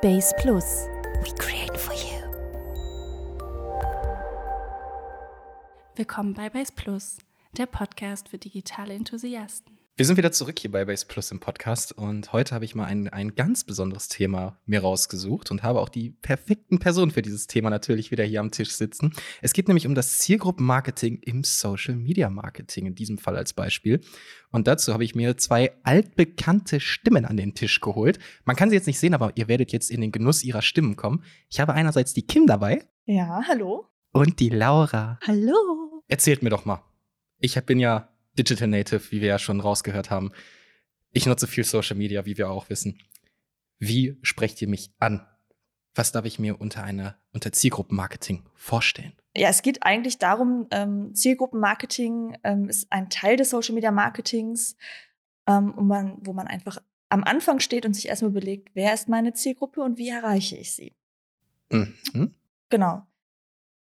Base Plus. We create for you. Willkommen bei Base Plus, der Podcast für digitale Enthusiasten. Wir sind wieder zurück hier bei Base Plus im Podcast und heute habe ich mal ein, ein ganz besonderes Thema mir rausgesucht und habe auch die perfekten Personen für dieses Thema natürlich wieder hier am Tisch sitzen. Es geht nämlich um das Zielgruppenmarketing im Social Media Marketing, in diesem Fall als Beispiel. Und dazu habe ich mir zwei altbekannte Stimmen an den Tisch geholt. Man kann sie jetzt nicht sehen, aber ihr werdet jetzt in den Genuss ihrer Stimmen kommen. Ich habe einerseits die Kim dabei. Ja, hallo. Und die Laura. Hallo. Erzählt mir doch mal. Ich bin ja Digital Native, wie wir ja schon rausgehört haben. Ich nutze viel Social Media, wie wir auch wissen. Wie sprecht ihr mich an? Was darf ich mir unter einer unter Zielgruppenmarketing vorstellen? Ja, es geht eigentlich darum, ähm, Zielgruppenmarketing ähm, ist ein Teil des Social Media Marketings, ähm, wo, man, wo man einfach am Anfang steht und sich erstmal überlegt, wer ist meine Zielgruppe und wie erreiche ich sie. Mhm. Genau.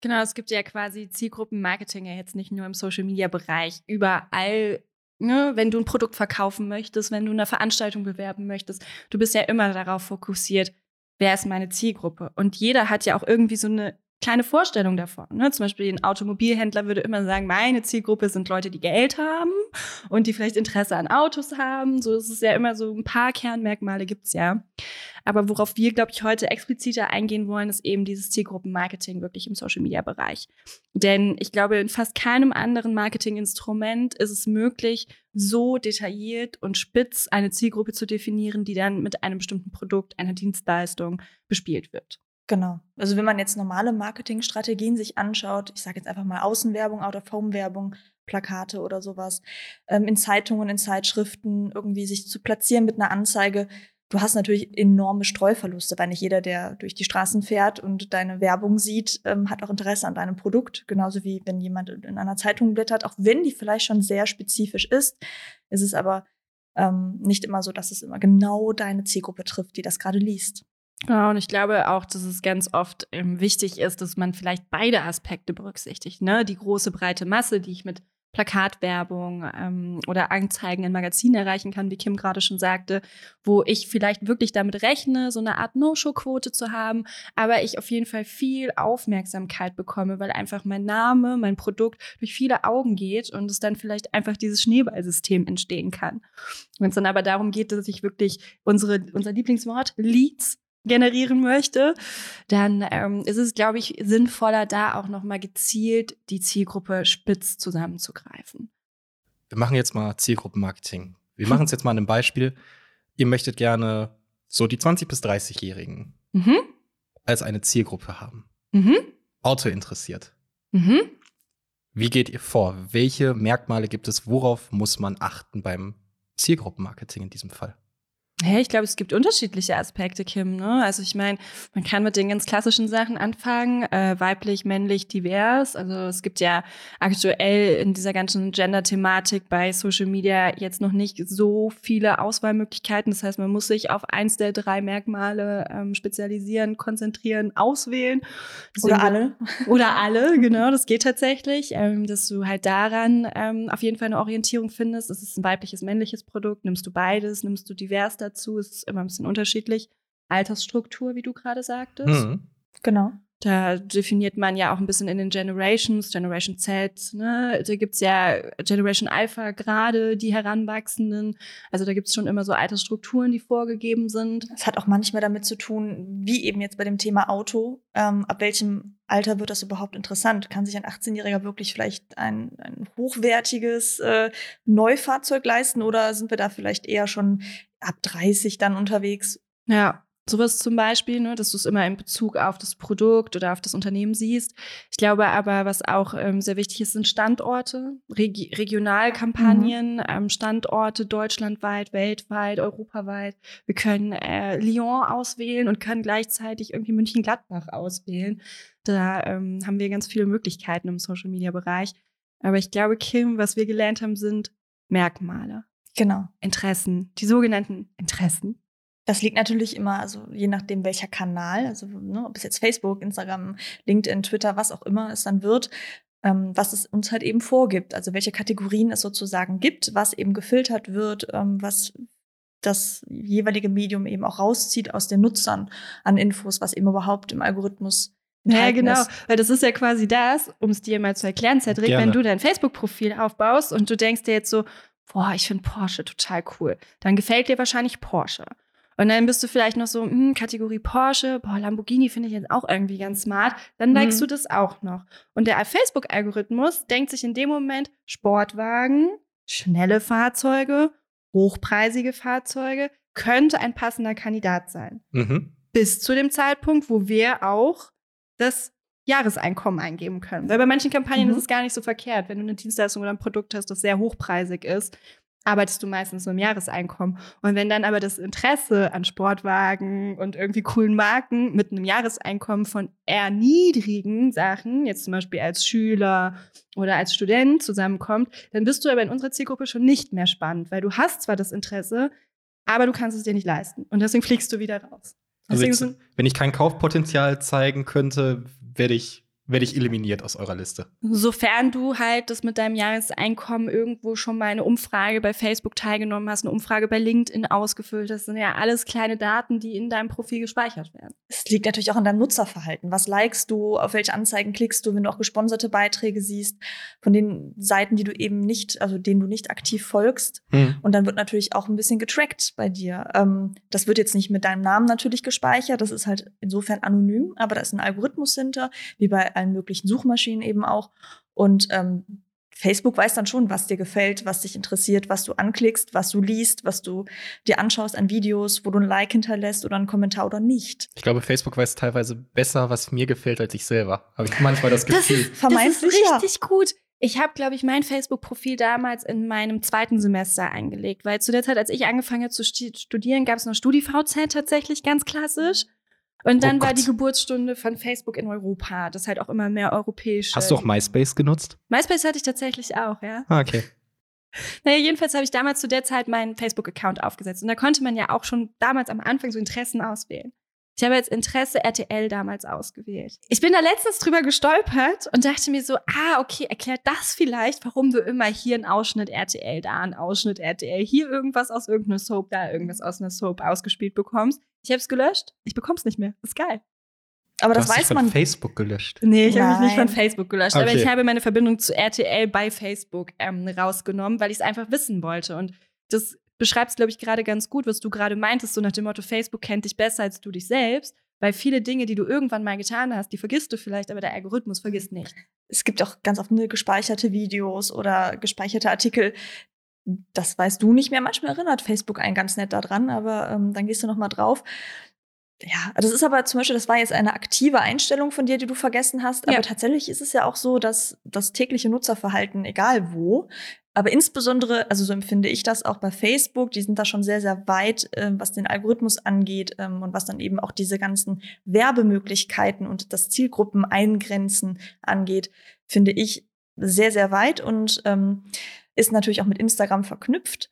Genau, es gibt ja quasi Zielgruppenmarketing ja jetzt nicht nur im Social-Media-Bereich. Überall, ne, wenn du ein Produkt verkaufen möchtest, wenn du eine Veranstaltung bewerben möchtest, du bist ja immer darauf fokussiert, wer ist meine Zielgruppe. Und jeder hat ja auch irgendwie so eine kleine Vorstellung davon. Ne? Zum Beispiel ein Automobilhändler würde immer sagen, meine Zielgruppe sind Leute, die Geld haben und die vielleicht Interesse an Autos haben. So ist es ja immer so ein paar Kernmerkmale gibt's ja. Aber worauf wir, glaube ich, heute expliziter eingehen wollen, ist eben dieses Zielgruppenmarketing wirklich im Social-Media-Bereich. Denn ich glaube, in fast keinem anderen Marketinginstrument ist es möglich, so detailliert und spitz eine Zielgruppe zu definieren, die dann mit einem bestimmten Produkt, einer Dienstleistung bespielt wird. Genau. Also wenn man jetzt normale Marketingstrategien sich anschaut, ich sage jetzt einfach mal Außenwerbung, Out-of-Home-Werbung, Plakate oder sowas, ähm, in Zeitungen, in Zeitschriften irgendwie sich zu platzieren mit einer Anzeige, du hast natürlich enorme Streuverluste, weil nicht jeder, der durch die Straßen fährt und deine Werbung sieht, ähm, hat auch Interesse an deinem Produkt. Genauso wie wenn jemand in einer Zeitung blättert, auch wenn die vielleicht schon sehr spezifisch ist, ist es aber ähm, nicht immer so, dass es immer genau deine Zielgruppe trifft, die das gerade liest. Ja, und ich glaube auch, dass es ganz oft ähm, wichtig ist, dass man vielleicht beide Aspekte berücksichtigt. Ne? Die große breite Masse, die ich mit Plakatwerbung ähm, oder Anzeigen in Magazinen erreichen kann, wie Kim gerade schon sagte, wo ich vielleicht wirklich damit rechne, so eine Art No-Show-Quote zu haben, aber ich auf jeden Fall viel Aufmerksamkeit bekomme, weil einfach mein Name, mein Produkt durch viele Augen geht und es dann vielleicht einfach dieses Schneeballsystem entstehen kann. Wenn es dann aber darum geht, dass ich wirklich unsere, unser Lieblingswort Leads generieren möchte, dann ähm, ist es, glaube ich, sinnvoller, da auch nochmal gezielt die Zielgruppe spitz zusammenzugreifen. Wir machen jetzt mal Zielgruppenmarketing. Wir machen es jetzt mal an einem Beispiel. Ihr möchtet gerne so die 20- bis 30-Jährigen mhm. als eine Zielgruppe haben. Mhm. Auto interessiert. Mhm. Wie geht ihr vor? Welche Merkmale gibt es? Worauf muss man achten beim Zielgruppenmarketing in diesem Fall? Hey, ich glaube, es gibt unterschiedliche Aspekte, Kim. Ne? Also ich meine, man kann mit den ganz klassischen Sachen anfangen, äh, weiblich, männlich, divers. Also es gibt ja aktuell in dieser ganzen Gender-Thematik bei Social Media jetzt noch nicht so viele Auswahlmöglichkeiten. Das heißt, man muss sich auf eins der drei Merkmale ähm, spezialisieren, konzentrieren, auswählen. Deswegen, oder alle. Oder alle, genau. Das geht tatsächlich, ähm, dass du halt daran ähm, auf jeden Fall eine Orientierung findest. Ist es ein weibliches, männliches Produkt? Nimmst du beides? Nimmst du divers dazu. Es ist immer ein bisschen unterschiedlich. Altersstruktur, wie du gerade sagtest. Mhm. Genau. Da definiert man ja auch ein bisschen in den Generations, Generation Z, ne? Da gibt's ja Generation Alpha gerade, die Heranwachsenden. Also da gibt's schon immer so Altersstrukturen, die vorgegeben sind. Es hat auch manchmal damit zu tun, wie eben jetzt bei dem Thema Auto, ähm, ab welchem Alter wird das überhaupt interessant? Kann sich ein 18-Jähriger wirklich vielleicht ein, ein hochwertiges äh, Neufahrzeug leisten oder sind wir da vielleicht eher schon ab 30 dann unterwegs? Ja, Sowas zum Beispiel, ne, dass du es immer in Bezug auf das Produkt oder auf das Unternehmen siehst. Ich glaube aber, was auch ähm, sehr wichtig ist, sind Standorte, Regi Regionalkampagnen, mhm. ähm, Standorte deutschlandweit, weltweit, europaweit. Wir können äh, Lyon auswählen und können gleichzeitig irgendwie München-Gladbach auswählen. Da ähm, haben wir ganz viele Möglichkeiten im Social-Media-Bereich. Aber ich glaube, Kim, was wir gelernt haben, sind Merkmale. Genau. Interessen, die sogenannten Interessen. Das liegt natürlich immer, also je nachdem welcher Kanal, also ne, ob es jetzt Facebook, Instagram, LinkedIn, Twitter, was auch immer es dann wird, ähm, was es uns halt eben vorgibt. Also welche Kategorien es sozusagen gibt, was eben gefiltert wird, ähm, was das jeweilige Medium eben auch rauszieht aus den Nutzern an Infos, was eben überhaupt im Algorithmus ja, genau. ist. Weil das ist ja quasi das, um es dir mal zu erklären, Cedric, Gerne. wenn du dein Facebook-Profil aufbaust und du denkst dir jetzt so, boah, ich finde Porsche total cool, dann gefällt dir wahrscheinlich Porsche. Und dann bist du vielleicht noch so, hm, Kategorie Porsche, boah, Lamborghini finde ich jetzt auch irgendwie ganz smart. Dann likest Mhm. du das auch noch. Und der Facebook-Algorithmus denkt sich in dem Moment Sportwagen, schnelle Fahrzeuge, hochpreisige Fahrzeuge, könnte ein passender Kandidat sein Mhm. bis zu dem Zeitpunkt, wo wir auch das Jahreseinkommen eingeben können. Weil bei manchen Kampagnen Mhm. ist es gar nicht so verkehrt. Wenn du eine Dienstleistung oder ein Produkt hast, das sehr hochpreisig ist, arbeitest du meistens nur im Jahreseinkommen. Und wenn dann aber das Interesse an Sportwagen und irgendwie coolen Marken mit einem Jahreseinkommen von eher niedrigen Sachen, jetzt zum Beispiel als Schüler oder als Student zusammenkommt, dann bist du aber in unserer Zielgruppe schon nicht mehr spannend, weil du hast zwar das Interesse, aber du kannst es dir nicht leisten. Und deswegen fliegst du wieder raus. Also Deswegen jetzt, wenn ich kein Kaufpotenzial zeigen könnte, werde ich, werde ich eliminiert aus eurer Liste. Sofern du halt das mit deinem Jahreseinkommen irgendwo schon mal eine Umfrage bei Facebook teilgenommen hast, eine Umfrage bei LinkedIn ausgefüllt hast, sind ja alles kleine Daten, die in deinem Profil gespeichert werden. Es liegt natürlich auch an deinem Nutzerverhalten. Was likest du, auf welche Anzeigen klickst du, wenn du auch gesponserte Beiträge siehst, von den Seiten, die du eben nicht, also denen du nicht aktiv folgst. Hm. Und dann wird natürlich auch ein bisschen getrackt bei dir. Ähm, das wird jetzt nicht mit deinem Namen natürlich gespeichert, das ist halt insofern anonym, aber da ist ein Algorithmus hinter, wie bei allen möglichen Suchmaschinen eben auch. Und ähm, Facebook weiß dann schon, was dir gefällt, was dich interessiert, was du anklickst, was du liest, was du dir anschaust an Videos, wo du ein Like hinterlässt oder einen Kommentar oder nicht. Ich glaube, Facebook weiß teilweise besser, was mir gefällt, als ich selber. Habe ich manchmal das Gefühl. Vermeintlich, das ist ja. richtig gut. Ich habe, glaube ich, mein Facebook-Profil damals in meinem zweiten Semester eingelegt, weil zu der Zeit, als ich angefangen habe zu studieren, gab es noch StudiVZ tatsächlich ganz klassisch. Und dann Oh war die Geburtsstunde von Facebook in Europa, das halt auch immer mehr europäisch. Hast du auch MySpace genutzt? MySpace hatte ich tatsächlich auch, ja. Ah, okay. Naja, jedenfalls habe ich damals zu der Zeit meinen Facebook-Account aufgesetzt. Und da konnte man ja auch schon damals am Anfang so Interessen auswählen. Ich habe jetzt Interesse RTL damals ausgewählt. Ich bin da letztens drüber gestolpert und dachte mir so, ah, okay, erklärt das vielleicht, warum du immer hier einen Ausschnitt RTL, da einen Ausschnitt RTL, hier irgendwas aus irgendeiner Soap, da irgendwas aus einer Soap ausgespielt bekommst. Ich habe es gelöscht. Ich bekomm's nicht mehr. ist geil. Aber Du das hast dich weiß von man. Facebook gelöscht. Nee, ich habe mich nicht von Facebook gelöscht, aber Okay. ich habe meine Verbindung zu RTL bei Facebook ähm, rausgenommen, weil ich es einfach wissen wollte. Und das beschreibt es, glaube ich, gerade ganz gut, was du gerade meintest, so nach dem Motto, Facebook kennt dich besser als du dich selbst, weil viele Dinge, die du irgendwann mal getan hast, die vergisst du vielleicht, aber der Algorithmus vergisst nicht. Es gibt auch ganz oft gespeicherte Videos oder gespeicherte Artikel. Das weißt du nicht mehr. Manchmal erinnert Facebook einen ganz nett daran, aber ähm, dann gehst du noch mal drauf. Ja, das ist aber zum Beispiel, das war jetzt eine aktive Einstellung von dir, die du vergessen hast. Ja. Aber tatsächlich ist es ja auch so, dass das tägliche Nutzerverhalten, egal wo, aber insbesondere, also so empfinde ich das auch bei Facebook, die sind da schon sehr, sehr weit, ähm, was den Algorithmus angeht ähm, und was dann eben auch diese ganzen Werbemöglichkeiten und das Zielgruppen eingrenzen angeht, finde ich sehr, sehr weit und ähm, ist natürlich auch mit Instagram verknüpft.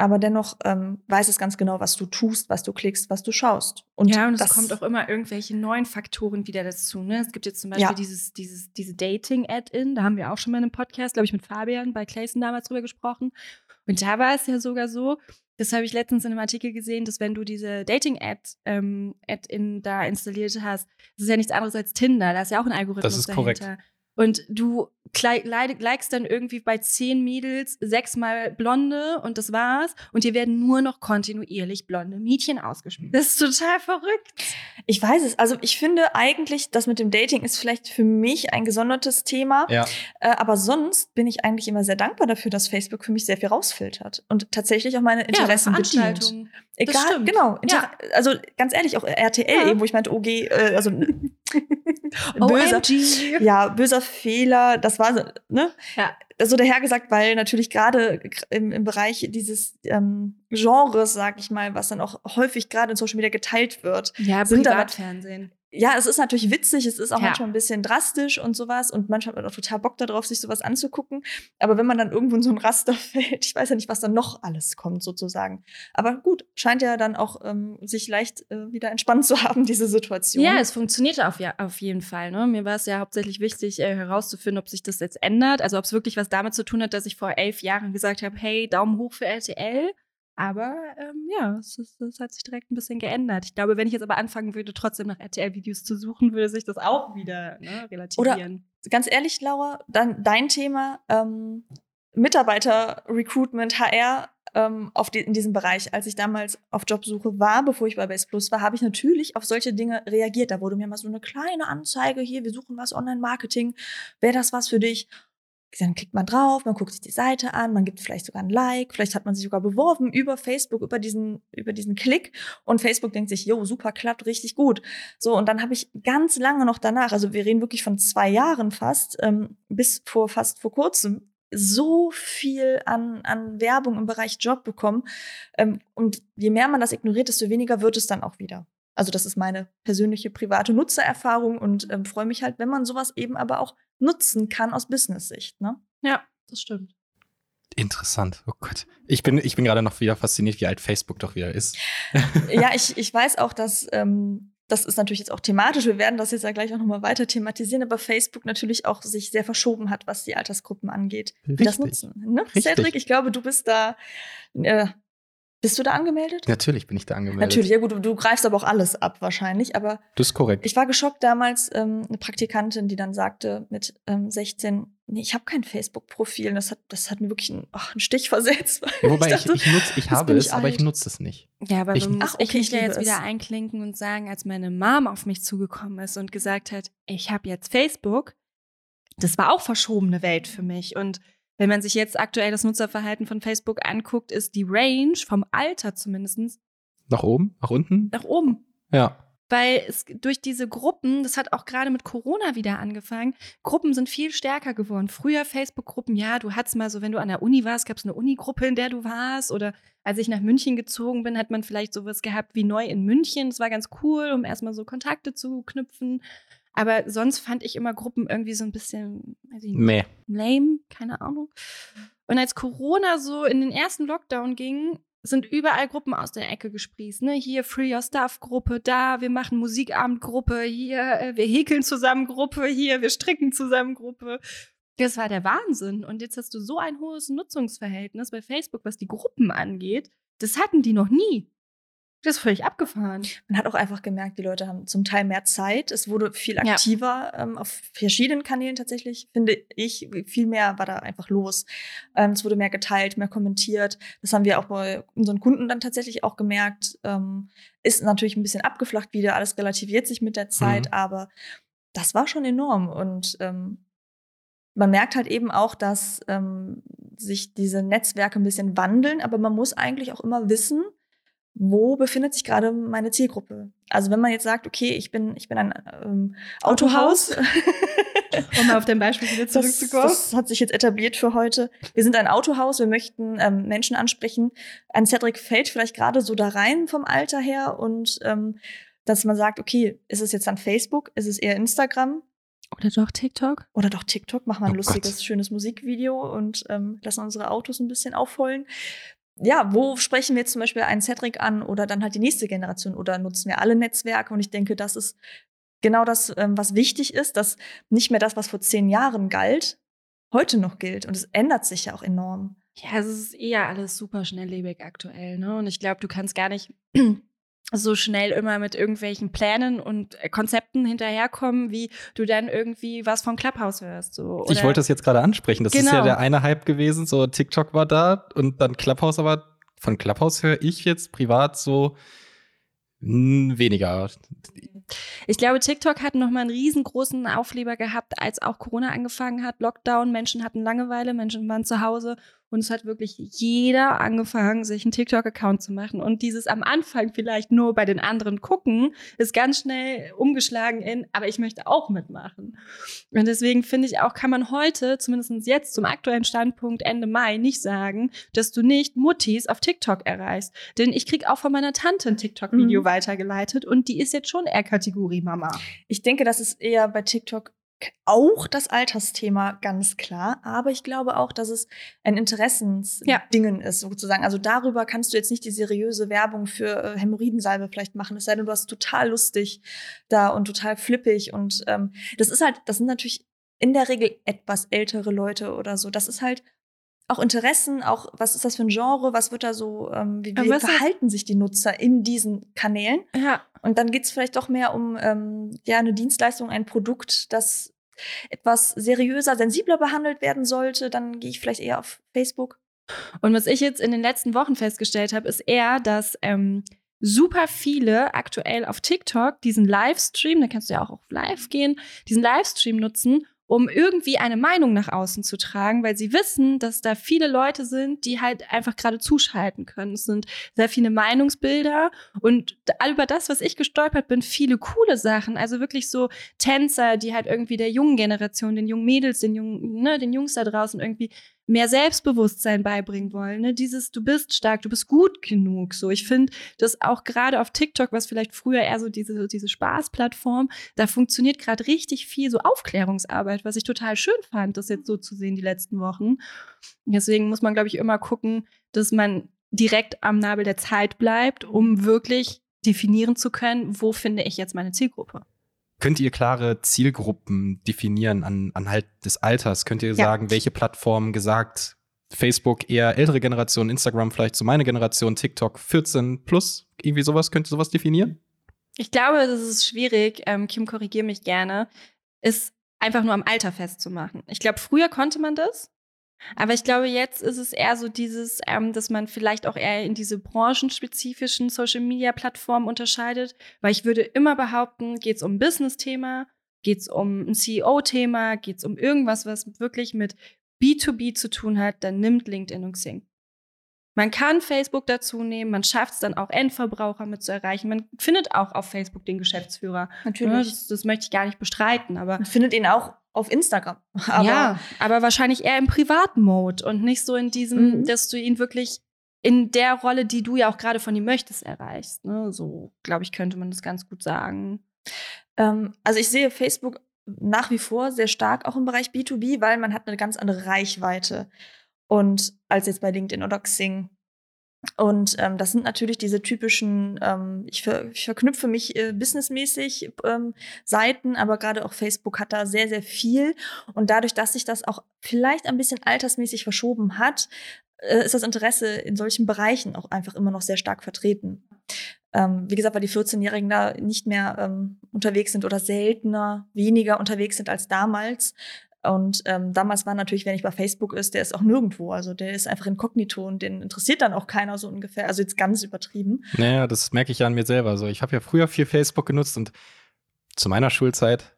Aber dennoch ähm, weiß es ganz genau, was du tust, was du klickst, was du schaust. Und ja, und es kommt auch immer irgendwelche neuen Faktoren wieder dazu. Ne? Es gibt jetzt zum Beispiel Ja. dieses, dieses, diese Dating-Add-In, da haben wir auch schon mal in einem Podcast, glaube ich, mit Fabian bei Clayson damals drüber gesprochen. Und da war es ja sogar so, das habe ich letztens in einem Artikel gesehen, dass wenn du diese Dating-Add ähm, Add-In da installiert hast, das ist ja nichts anderes als Tinder, da ist ja auch ein Algorithmus Das ist dahinter. korrekt. Und du likest dann irgendwie bei zehn Mädels sechsmal Blonde und das war's. Und dir werden nur noch kontinuierlich blonde Mädchen ausgespielt. Das ist total verrückt. Ich weiß es. Also ich finde eigentlich, das mit dem Dating ist vielleicht für mich ein gesondertes Thema. Ja. Äh, aber sonst bin ich eigentlich immer sehr dankbar dafür, dass Facebook für mich sehr viel rausfiltert und tatsächlich auch meine Interessen bedient. Veranstaltungen. Egal, stimmt. genau. Inter Ja. Also ganz ehrlich, auch RTL, Ja. eben, wo ich meinte, OG, äh, also böser, ja, böser Fehler, das war so, ne? Ja. So dahergesagt, weil natürlich gerade im, im Bereich dieses ähm, Genres, sag ich mal, was dann auch häufig gerade in Social Media geteilt wird, Ja, Sind da- Privatfernsehen. Ja, es ist natürlich witzig, es ist auch Ja. manchmal ein bisschen drastisch und sowas und manchmal hat man auch total Bock darauf, sich sowas anzugucken. Aber wenn man dann irgendwo in so ein Raster fällt, ich weiß ja nicht, was dann noch alles kommt sozusagen. Aber gut, scheint ja dann auch ähm, sich leicht äh, wieder entspannt zu haben, diese Situation. Ja, es funktioniert auf, ja, auf jeden Fall. Ne? Mir war es ja hauptsächlich wichtig, äh, herauszufinden, ob sich das jetzt ändert. Also ob es wirklich was damit zu tun hat, dass ich vor elf Jahren gesagt habe, hey, Daumen hoch für RTL. Aber ähm, ja, es, ist, es, hat sich direkt ein bisschen geändert. Ich glaube, wenn ich jetzt aber anfangen würde, trotzdem nach RTL-Videos zu suchen, würde sich das auch wieder ne, relativieren. Oder ganz ehrlich, Laura, dann dein Thema ähm, Mitarbeiter-Recruitment, HR ähm, auf die, in diesem Bereich. Als ich damals auf Jobsuche war, bevor ich bei Base Plus war, habe ich natürlich auf solche Dinge reagiert. Da wurde mir mal so eine kleine Anzeige hier, wir suchen was Online-Marketing, wäre das was für dich? Dann klickt man drauf, man guckt sich die Seite an, man gibt vielleicht sogar ein Like, vielleicht hat man sich sogar beworben über Facebook, über diesen, über diesen Klick und Facebook denkt sich, jo, super, klappt richtig gut. So, und dann habe ich ganz lange noch danach, also wir reden wirklich von zwei Jahren fast, ähm, bis vor fast vor kurzem, so viel an, an Werbung im Bereich Job bekommen. Ähm, und je mehr man das ignoriert, desto weniger wird es dann auch wieder. Also das ist meine persönliche private Nutzererfahrung und ähm, freue mich halt, wenn man sowas eben aber auch nutzen kann aus Business-Sicht. Ne? Ja, das stimmt. Interessant. Oh Gott. Ich bin, ich bin gerade noch wieder fasziniert, wie alt Facebook doch wieder ist. ja, ich, ich weiß auch, dass ähm, das ist natürlich jetzt auch thematisch. Wir werden das jetzt ja gleich auch nochmal weiter thematisieren, aber Facebook natürlich auch sich sehr verschoben hat, was die Altersgruppen angeht, die Richtig. das nutzen. Ne? Cedric, ich glaube, du bist da äh, bist du da angemeldet? Natürlich bin ich da angemeldet. Natürlich, ja gut, du, du greifst aber auch alles ab wahrscheinlich, aber Das ist korrekt. Ich war geschockt damals, ähm, eine Praktikantin, die dann sagte mit ähm, 16, nee, ich habe kein Facebook-Profil. Das hat, das hat mir wirklich einen, ach, einen Stich versetzt. Ja, wobei ich, dachte, ich, ich, nutz, ich habe es, aber ich nutze es nicht. Ja, aber ich, du musst, okay, ich mich ja jetzt es. wieder einklinken und sagen, als meine Mom auf mich zugekommen ist und gesagt hat, ich habe jetzt Facebook, das war auch verschobene Welt für mich und wenn man sich jetzt aktuell das Nutzerverhalten von Facebook anguckt, ist die Range vom Alter zumindest nach oben, nach unten? Nach oben. Ja. Weil es durch diese Gruppen, das hat auch gerade mit Corona wieder angefangen, Gruppen sind viel stärker geworden. Früher Facebook-Gruppen, ja, du hattest mal so, wenn du an der Uni warst, gab es eine Uni-Gruppe, in der du warst. Oder als ich nach München gezogen bin, hat man vielleicht sowas gehabt wie neu in München. Das war ganz cool, um erstmal so Kontakte zu knüpfen. Aber sonst fand ich immer Gruppen irgendwie so ein bisschen, weiß ich nicht, lame, keine Ahnung. Und als Corona so in den ersten Lockdown ging, sind überall Gruppen aus der Ecke gesprießt. Ne? Hier Free Your Stuff Gruppe, da, wir machen Musikabend Gruppe, hier, äh, wir häkeln zusammen Gruppe, hier, wir stricken zusammen Gruppe. Das war der Wahnsinn. Und jetzt hast du so ein hohes Nutzungsverhältnis bei Facebook, was die Gruppen angeht. Das hatten die noch nie. Das ist völlig abgefahren. Man hat auch einfach gemerkt, die Leute haben zum Teil mehr Zeit. Es wurde viel aktiver ja. ähm, auf verschiedenen Kanälen tatsächlich, finde ich. Viel mehr war da einfach los. Ähm, es wurde mehr geteilt, mehr kommentiert. Das haben wir auch bei unseren Kunden dann tatsächlich auch gemerkt. Ähm, ist natürlich ein bisschen abgeflacht wieder. Alles relativiert sich mit der Zeit, mhm. aber das war schon enorm. Und ähm, man merkt halt eben auch, dass ähm, sich diese Netzwerke ein bisschen wandeln, aber man muss eigentlich auch immer wissen, wo befindet sich gerade meine Zielgruppe? Also wenn man jetzt sagt, okay, ich bin, ich bin ein ähm, Autohaus. um mal auf dein Beispiel wieder zurückzukommen. Das, das, hat sich jetzt etabliert für heute. Wir sind ein Autohaus, wir möchten ähm, Menschen ansprechen. Ein Cedric fällt vielleicht gerade so da rein vom Alter her und ähm, dass man sagt, okay, ist es jetzt dann Facebook, ist es eher Instagram? Oder doch TikTok? Oder doch TikTok, machen wir ein oh lustiges, Gott. schönes Musikvideo und ähm, lassen unsere Autos ein bisschen aufheulen ja, wo sprechen wir jetzt zum Beispiel einen Cedric an oder dann halt die nächste Generation oder nutzen wir alle Netzwerke? Und ich denke, das ist genau das, ähm, was wichtig ist, dass nicht mehr das, was vor zehn Jahren galt, heute noch gilt. Und es ändert sich ja auch enorm. Ja, es ist eher alles super schnelllebig aktuell, ne? Und ich glaube, du kannst gar nicht so schnell immer mit irgendwelchen Plänen und äh, Konzepten hinterherkommen, wie du dann irgendwie was vom Clubhouse hörst. So. ich wollte das jetzt gerade ansprechen. Das genau. ist ja genau. der eine Hype gewesen. So TikTok war da und dann Clubhouse, aber von Clubhouse höre ich jetzt privat so weniger. Ich glaube, TikTok hat nochmal einen riesengroßen Aufleber gehabt, als auch Corona angefangen hat. Lockdown, Menschen hatten Langeweile, Menschen waren zu Hause und es hat wirklich jeder angefangen, sich einen TikTok-Account zu machen. Und dieses am Anfang vielleicht nur bei den anderen gucken, ist ganz schnell umgeschlagen in, aber ich möchte auch mitmachen. Und deswegen finde ich auch, kann man heute, zumindest jetzt zum aktuellen Standpunkt Ende Mai, nicht sagen, dass du nicht Muttis auf TikTok erreichst. Denn ich kriege auch von meiner Tante ein TikTok-Video mhm. weitergeleitet und die ist jetzt schon eher Kategorie Mama. Ich denke, das ist eher bei TikTok auch das Altersthema ganz klar, aber ich glaube auch, dass es ein Interessensdingen ja. ist, sozusagen. Also darüber kannst du jetzt nicht die seriöse Werbung für äh, Hämorrhoidensalbe vielleicht machen, es sei denn, du hast total lustig da und total flippig und ähm, das ist halt, das sind natürlich in der Regel etwas ältere Leute oder so. Das ist halt auch Interessen, auch was ist das für ein Genre, was wird da so, ähm, wie, wie verhalten sich die Nutzer in diesen Kanälen? Ja. Und dann geht's vielleicht doch mehr um ähm, ja eine Dienstleistung, ein Produkt, das etwas seriöser, sensibler behandelt werden sollte. Dann gehe ich vielleicht eher auf Facebook. Und was ich jetzt in den letzten Wochen festgestellt habe, ist eher, dass ähm, super viele aktuell auf TikTok diesen Livestream, da kannst du ja auch auf Live gehen, diesen Livestream nutzen, um irgendwie eine Meinung nach außen zu tragen, weil sie wissen, dass da viele Leute sind, die halt einfach gerade zuschalten können. Es sind sehr viele Meinungsbilder und all über das, was ich gestolpert bin, viele coole Sachen. Also wirklich so Tänzer, die halt irgendwie der jungen Generation, den jungen Mädels, den jungen, ne, den Jungs da draußen irgendwie mehr Selbstbewusstsein beibringen wollen. Ne? Dieses, du bist stark, du bist gut genug. So, ich finde, dass auch gerade auf TikTok, was vielleicht früher eher so diese, diese Spaßplattform, da funktioniert gerade richtig viel so Aufklärungsarbeit, was ich total schön fand, das jetzt so zu sehen die letzten Wochen. Deswegen muss man, glaube ich, immer gucken, dass man direkt am Nabel der Zeit bleibt, um wirklich definieren zu können, wo finde ich jetzt meine Zielgruppe. Könnt ihr klare Zielgruppen definieren an, anhalt des Alters? Könnt ihr Ja. sagen, welche Plattformen gesagt, Facebook eher ältere Generation, Instagram vielleicht so meine Generation, TikTok 14 plus, irgendwie sowas? Könnt ihr sowas definieren? Ich glaube, das ist schwierig, ähm, Kim, korrigier mich gerne, ist einfach nur am Alter festzumachen. Ich glaube, früher konnte man das, aber ich glaube, jetzt ist es eher so dieses, ähm, dass man vielleicht auch eher in diese branchenspezifischen Social-Media-Plattformen unterscheidet, weil ich würde immer behaupten, geht es um ein Business-Thema, geht es um ein CEO-Thema, geht es um irgendwas, was wirklich mit B2B zu tun hat, dann nimmt LinkedIn und Xing. Man kann Facebook dazu nehmen, man schafft es dann auch Endverbraucher mit zu erreichen. Man findet auch auf Facebook den Geschäftsführer. Natürlich. Ne, Das, das möchte ich gar nicht bestreiten, aber Man findet ihn auch auf Instagram. Aber ja, aber wahrscheinlich eher im Privatmode und nicht so in diesem, Mhm. dass du ihn wirklich in der Rolle, die du ja auch gerade von ihm möchtest, erreichst. Ne? So, glaube ich, könnte man das ganz gut sagen. Ähm, also ich sehe Facebook nach wie vor sehr stark auch im Bereich B2B, weil man hat eine ganz andere Reichweite und als jetzt bei LinkedIn oder Xing. Und ähm, das sind natürlich diese typischen, ähm, ich, ver ich verknüpfe mich äh, businessmäßig ähm, Seiten, aber gerade auch Facebook hat da sehr, sehr viel. Und dadurch, dass sich das auch vielleicht ein bisschen altersmäßig verschoben hat, äh, ist das Interesse in solchen Bereichen auch einfach immer noch sehr stark vertreten. Ähm, wie gesagt, weil die 14-Jährigen da nicht mehr ähm, unterwegs sind oder seltener, weniger unterwegs sind als damals. Und ähm, damals war natürlich, wenn ich bei Facebook ist, der ist auch nirgendwo. Also der ist einfach inkognito und den interessiert dann auch keiner so ungefähr. Also jetzt ganz übertrieben. Naja, das merke ich ja an mir selber. So, ich habe ja früher viel Facebook genutzt und zu meiner Schulzeit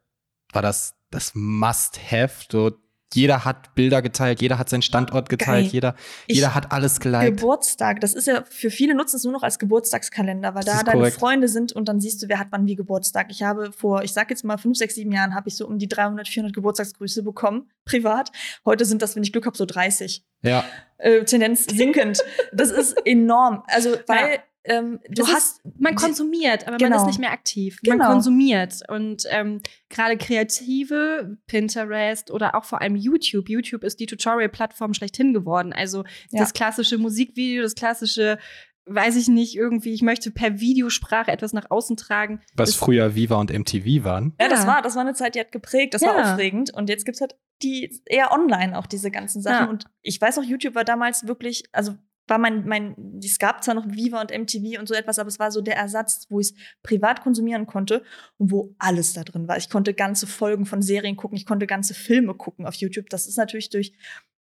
war das das Must-Have. So, jeder hat Bilder geteilt, jeder hat seinen Standort geteilt, Geil. jeder, Ich- jeder hat alles geliked. Geburtstag, das ist ja für viele nutzen es nur noch als Geburtstagskalender, weil Das da deine korrekt. Freunde sind und dann siehst du, wer hat wann wie Geburtstag. Ich habe vor, ich sag jetzt mal fünf, sechs, sieben Jahren habe ich so um die 300, 400 Geburtstagsgrüße bekommen, privat. Heute sind das, wenn ich Glück habe, so 30. Ja, Äh, Tendenz sinkend. das ist enorm. Also, weil ähm, du Das ist- hast Man konsumiert, aber man Genau. ist nicht mehr aktiv. Man Genau. konsumiert. Und ähm, gerade Kreative, Pinterest oder auch vor allem YouTube. YouTube ist die Tutorial-Plattform schlechthin geworden. Also Ja. das klassische Musikvideo, das klassische, weiß ich nicht, irgendwie, ich möchte per Videosprache etwas nach außen tragen. was ist- früher Viva und MTV waren. Ja, das war, das war eine Zeit, die hat geprägt, das war Ja. aufregend. Und jetzt gibt's halt die eher online auch diese ganzen Sachen. Ja. Und ich weiß auch, YouTube war damals wirklich, also war mein, mein, es gab zwar noch Viva und MTV und so etwas, aber es war so der Ersatz, wo ich es privat konsumieren konnte und wo alles da drin war. Ich konnte ganze Folgen von Serien gucken, ich konnte ganze Filme gucken auf YouTube. Das ist natürlich durch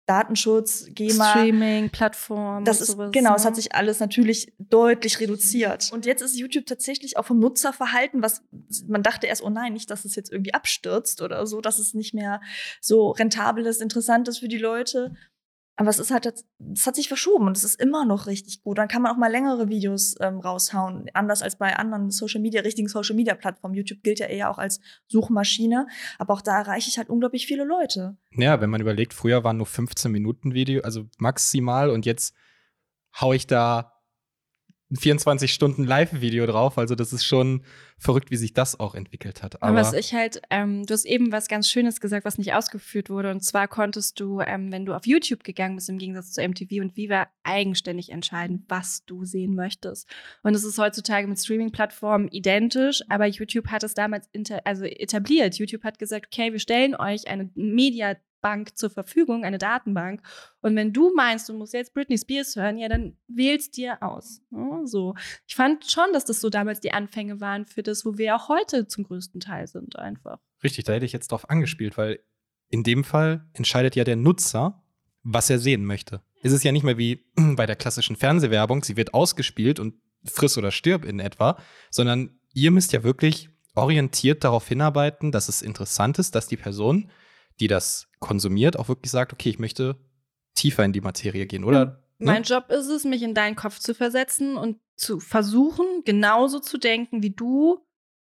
Datenschutz, GEMA, Streaming, Plattform, das ist, sowas. genau, ne? es hat sich alles natürlich deutlich reduziert. Und jetzt ist YouTube tatsächlich auch vom Nutzerverhalten, was man dachte erst, oh nein, nicht, dass es jetzt irgendwie abstürzt oder so, dass es nicht mehr so rentabel ist, interessant ist für die Leute. Aber es ist halt, es hat sich verschoben und es ist immer noch richtig gut. Dann kann man auch mal längere Videos ähm, raushauen, anders als bei anderen Social Media, richtigen Social Media Plattformen. YouTube gilt ja eher auch als Suchmaschine, aber auch da erreiche ich halt unglaublich viele Leute. Ja, wenn man überlegt, früher waren nur 15 Minuten Video, also maximal und jetzt hau ich da ein 24 Stunden Live-Video drauf. Also das ist schon verrückt, wie sich das auch entwickelt hat. Aber was ich halt, ähm, du hast eben was ganz Schönes gesagt, was nicht ausgeführt wurde. Und zwar konntest du, ähm, wenn du auf YouTube gegangen bist, im Gegensatz zu MTV und Viva, eigenständig entscheiden, was du sehen möchtest. Und es ist heutzutage mit Streaming-Plattformen identisch, aber YouTube hat es damals inter also etabliert. YouTube hat gesagt, okay, wir stellen euch eine Media Bank zur Verfügung, eine Datenbank. Und wenn du meinst, du musst jetzt Britney Spears hören, ja, dann wählst dir aus. Ja, so. Ich fand schon, dass das so damals die Anfänge waren für das, wo wir auch heute zum größten Teil sind, einfach. Richtig, da hätte ich jetzt drauf angespielt, weil in dem Fall entscheidet ja der Nutzer, was er sehen möchte. Es ist ja nicht mehr wie bei der klassischen Fernsehwerbung, sie wird ausgespielt und friss oder stirb in etwa, sondern ihr müsst ja wirklich orientiert darauf hinarbeiten, dass es interessant ist, dass die Person, die das konsumiert, auch wirklich sagt, okay, ich möchte tiefer in die Materie gehen, oder? Ne? Mein Job ist es, mich in deinen Kopf zu versetzen und zu versuchen, genauso zu denken, wie du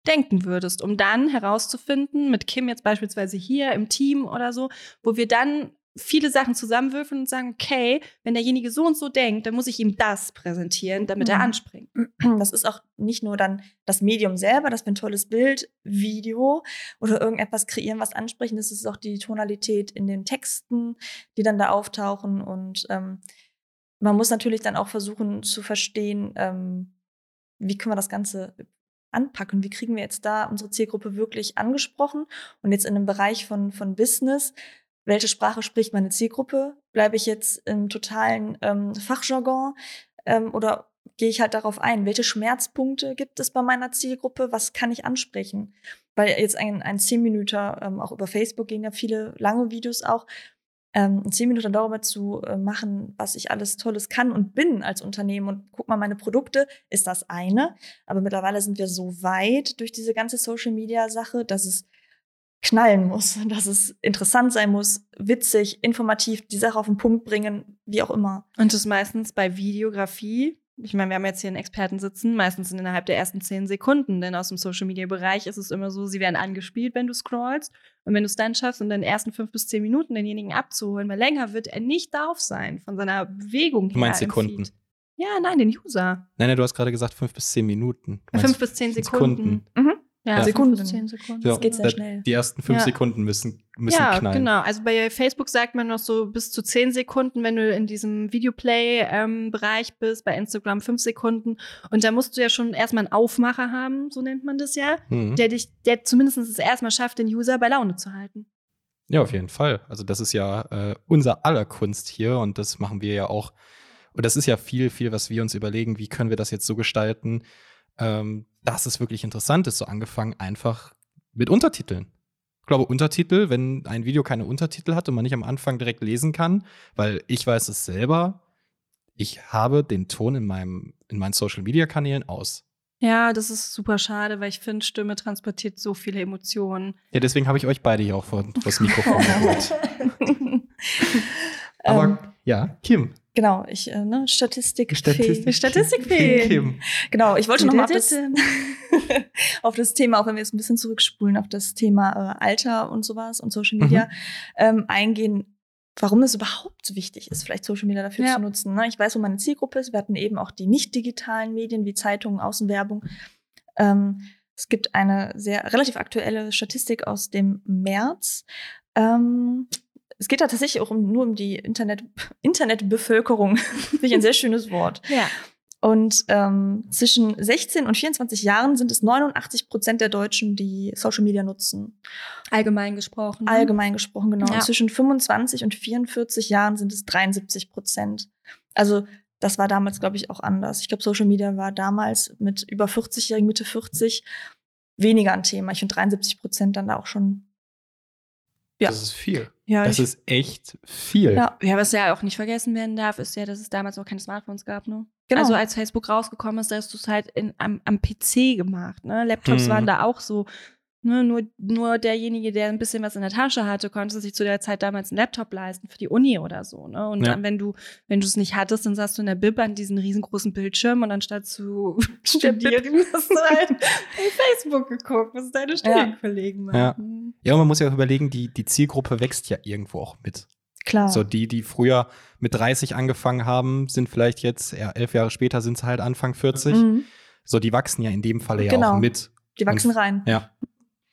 denken würdest, um dann herauszufinden, mit Kim jetzt beispielsweise hier im Team oder so, wo wir dann viele Sachen zusammenwürfeln und sagen, okay, wenn derjenige so und so denkt, dann muss ich ihm das präsentieren, damit mhm. er anspringt. Das ist auch nicht nur dann das Medium selber, dass wir ein tolles Bild, Video oder irgendetwas kreieren, was ansprechen. Das ist auch die Tonalität in den Texten, die dann da auftauchen. Und ähm, man muss natürlich dann auch versuchen zu verstehen, ähm, wie können wir das Ganze anpacken? Wie kriegen wir jetzt da unsere Zielgruppe wirklich angesprochen? Und jetzt in einem Bereich von, von Business welche Sprache spricht meine Zielgruppe? Bleibe ich jetzt im totalen ähm, Fachjargon ähm, oder gehe ich halt darauf ein? Welche Schmerzpunkte gibt es bei meiner Zielgruppe? Was kann ich ansprechen? Weil jetzt ein, ein 10 Minuten, ähm, auch über Facebook gehen ja viele lange Videos auch, ähm, 10 Minuten darüber zu äh, machen, was ich alles Tolles kann und bin als Unternehmen und guck mal meine Produkte, ist das eine. Aber mittlerweile sind wir so weit durch diese ganze Social Media Sache, dass es knallen muss, dass es interessant sein muss, witzig, informativ, die Sache auf den Punkt bringen, wie auch immer. Und das meistens bei Videografie. Ich meine, wir haben jetzt hier einen Experten sitzen, meistens innerhalb der ersten zehn Sekunden, denn aus dem Social Media Bereich ist es immer so, sie werden angespielt, wenn du scrollst. Und wenn du es dann schaffst, in den ersten fünf bis zehn Minuten denjenigen abzuholen, weil länger wird er nicht darauf sein, von seiner Bewegung her. Du meinst Sekunden? Ja, nein, den User. Nein, nein, du hast gerade gesagt fünf bis zehn Minuten. Fünf bis zehn Sekunden. Sekunden. Mhm. Ja, ja. Sekunden. Zehn Sekunden. Ja, das geht sehr schnell. Die ersten fünf ja. Sekunden müssen, müssen ja, knallen. genau. Also bei Facebook sagt man noch so bis zu zehn Sekunden, wenn du in diesem Videoplay-Bereich ähm, bist, bei Instagram fünf Sekunden. Und da musst du ja schon erstmal einen Aufmacher haben, so nennt man das ja, mhm. der dich, der zumindest es erstmal schafft, den User bei Laune zu halten. Ja, auf jeden Fall. Also das ist ja äh, unser aller Kunst hier und das machen wir ja auch. Und das ist ja viel, viel, was wir uns überlegen, wie können wir das jetzt so gestalten, ähm, dass es wirklich interessant ist, so angefangen einfach mit Untertiteln. Ich glaube, Untertitel, wenn ein Video keine Untertitel hat und man nicht am Anfang direkt lesen kann, weil ich weiß es selber, ich habe den Ton in, meinem, in meinen Social Media Kanälen aus. Ja, das ist super schade, weil ich finde, Stimme transportiert so viele Emotionen. Ja, deswegen habe ich euch beide hier auch vor, vor das Mikrofon geholt. Aber ähm, ja, Kim, Genau, ich, äh, ne, Statistik. Statistik. Statistikfee. Genau, ich wollte noch mal auf das, Thema, auch wenn wir jetzt ein bisschen zurückspulen, auf das Thema äh, Alter und sowas und Social Media mhm. ähm, eingehen, warum es überhaupt so wichtig ist, vielleicht Social Media dafür ja. zu nutzen. Ne? Ich weiß, wo meine Zielgruppe ist. Wir hatten eben auch die nicht digitalen Medien wie Zeitungen, Außenwerbung. Ähm, es gibt eine sehr relativ aktuelle Statistik aus dem März. Ähm, es geht da tatsächlich auch um, nur um die Internet, Internetbevölkerung. Finde ich ein sehr schönes Wort. Ja. Und ähm, zwischen 16 und 24 Jahren sind es 89 Prozent der Deutschen, die Social Media nutzen. Allgemein gesprochen. Ne? Allgemein gesprochen, genau. Ja. Und zwischen 25 und 44 Jahren sind es 73 Prozent. Also das war damals, glaube ich, auch anders. Ich glaube, Social Media war damals mit über 40-Jährigen, Mitte 40, weniger ein Thema. Ich finde 73 Prozent dann da auch schon ja. Das ist viel. Ja, das ist echt viel. Ja. ja, was ja auch nicht vergessen werden darf, ist ja, dass es damals auch keine Smartphones gab, ne? Genau. Also als Facebook rausgekommen ist, da hast du es halt in, am, am PC gemacht, ne? Laptops hm. waren da auch so Ne, nur, nur derjenige, der ein bisschen was in der Tasche hatte, konnte sich zu der Zeit damals einen Laptop leisten für die Uni oder so. Ne? Und ja. dann, wenn du, wenn du es nicht hattest, dann saßt du in der Bib an diesen riesengroßen Bildschirm und anstatt zu studieren, hast du halt in Facebook geguckt, was deine Studienkollegen machen. Ja. ja, und man muss ja auch überlegen, die, die Zielgruppe wächst ja irgendwo auch mit. Klar. So die, die früher mit 30 angefangen haben, sind vielleicht jetzt, ja, elf Jahre später sind sie halt Anfang 40. Mhm. So, die wachsen ja in dem Falle ja genau. auch mit. Die wachsen und, rein. Ja.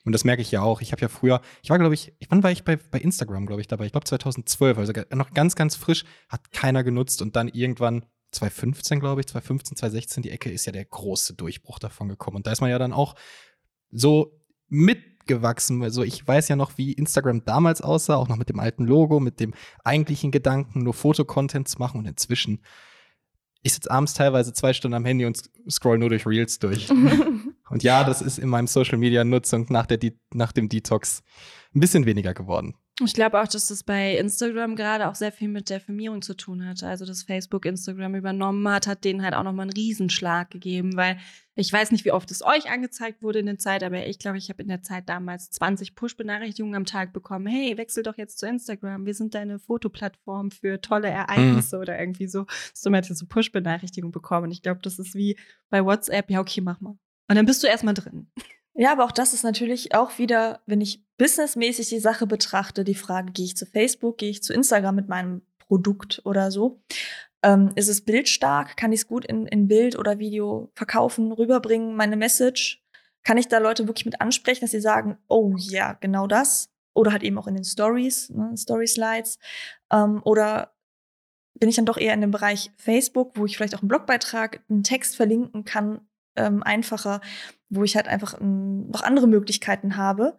Und das merke ich ja auch. Ich habe ja früher, ich war, glaube ich, wann war ich bei, bei Instagram, glaube ich, dabei? Ich glaube 2012, also noch ganz, ganz frisch, hat keiner genutzt und dann irgendwann 2015, glaube ich, 2015, 2016, die Ecke ist ja der große Durchbruch davon gekommen. Und da ist man ja dann auch so mit mitgewachsen. Also ich weiß ja noch, wie Instagram damals aussah, auch noch mit dem alten Logo, mit dem eigentlichen Gedanken, nur Fotocontent zu machen. Und inzwischen, ich sitze abends teilweise zwei Stunden am Handy und scroll nur durch Reels durch. und ja, das ist in meinem Social Media Nutzung nach, der nach dem Detox ein bisschen weniger geworden. Ich glaube auch, dass das bei Instagram gerade auch sehr viel mit der Firmierung zu tun hat. Also, dass Facebook Instagram übernommen hat, hat denen halt auch nochmal einen Riesenschlag gegeben, weil ich weiß nicht, wie oft es euch angezeigt wurde in der Zeit, aber ich glaube, ich habe in der Zeit damals 20 Push-Benachrichtigungen am Tag bekommen. Hey, wechsel doch jetzt zu Instagram. Wir sind deine Fotoplattform für tolle Ereignisse mhm. oder irgendwie so. So man so Push-Benachrichtigungen bekommen. Und ich glaube, das ist wie bei WhatsApp. Ja, okay, mach mal. Und dann bist du erstmal drin. Ja, aber auch das ist natürlich auch wieder, wenn ich businessmäßig die Sache betrachte, die Frage, gehe ich zu Facebook, gehe ich zu Instagram mit meinem Produkt oder so. Ähm, ist es bildstark? Kann ich es gut in, in Bild oder Video verkaufen, rüberbringen, meine Message? Kann ich da Leute wirklich mit ansprechen, dass sie sagen, oh ja, genau das? Oder halt eben auch in den Stories, ne, Story-Slides. Ähm, oder bin ich dann doch eher in dem Bereich Facebook, wo ich vielleicht auch einen Blogbeitrag, einen Text verlinken kann, ähm, einfacher, wo ich halt einfach ähm, noch andere Möglichkeiten habe.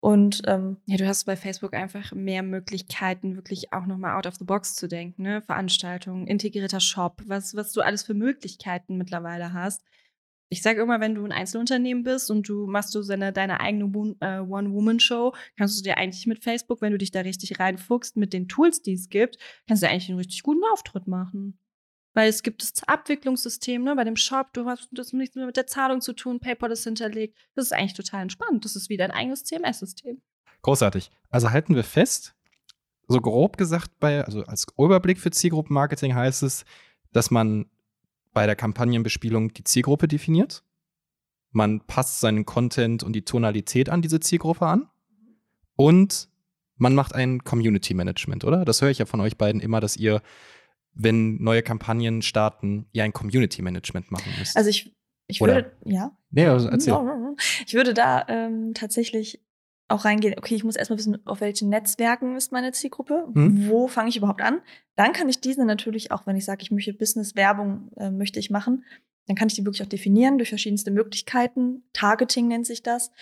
Und ähm, ja, du hast bei Facebook einfach mehr Möglichkeiten, wirklich auch nochmal out of the box zu denken, ne? Veranstaltungen, integrierter Shop, was, was du alles für Möglichkeiten mittlerweile hast. Ich sage immer, wenn du ein Einzelunternehmen bist und du machst du seine, deine eigene äh, One-Woman-Show, kannst du dir eigentlich mit Facebook, wenn du dich da richtig reinfuchst, mit den Tools, die es gibt, kannst du eigentlich einen richtig guten Auftritt machen. Weil es gibt das Abwicklungssystem, ne, bei dem Shop, du hast das nichts mehr mit der Zahlung zu tun, PayPal ist hinterlegt. Das ist eigentlich total entspannt. Das ist wie dein eigenes CMS-System. Großartig. Also halten wir fest, so grob gesagt, bei, also als Überblick für Zielgruppenmarketing heißt es, dass man bei der Kampagnenbespielung die Zielgruppe definiert. Man passt seinen Content und die Tonalität an diese Zielgruppe an. Und man macht ein Community Management, oder? Das höre ich ja von euch beiden immer, dass ihr wenn neue Kampagnen starten, ihr ein Community Management machen müsst? Also ich, ich würde, ja. Nee, also erzähl. Ich würde da ähm, tatsächlich auch reingehen, okay, ich muss erstmal wissen, auf welchen Netzwerken ist meine Zielgruppe, hm? wo fange ich überhaupt an. Dann kann ich diese natürlich auch, wenn ich sage, ich möchte Business-Werbung, äh, möchte ich machen, dann kann ich die wirklich auch definieren durch verschiedenste Möglichkeiten. Targeting nennt sich das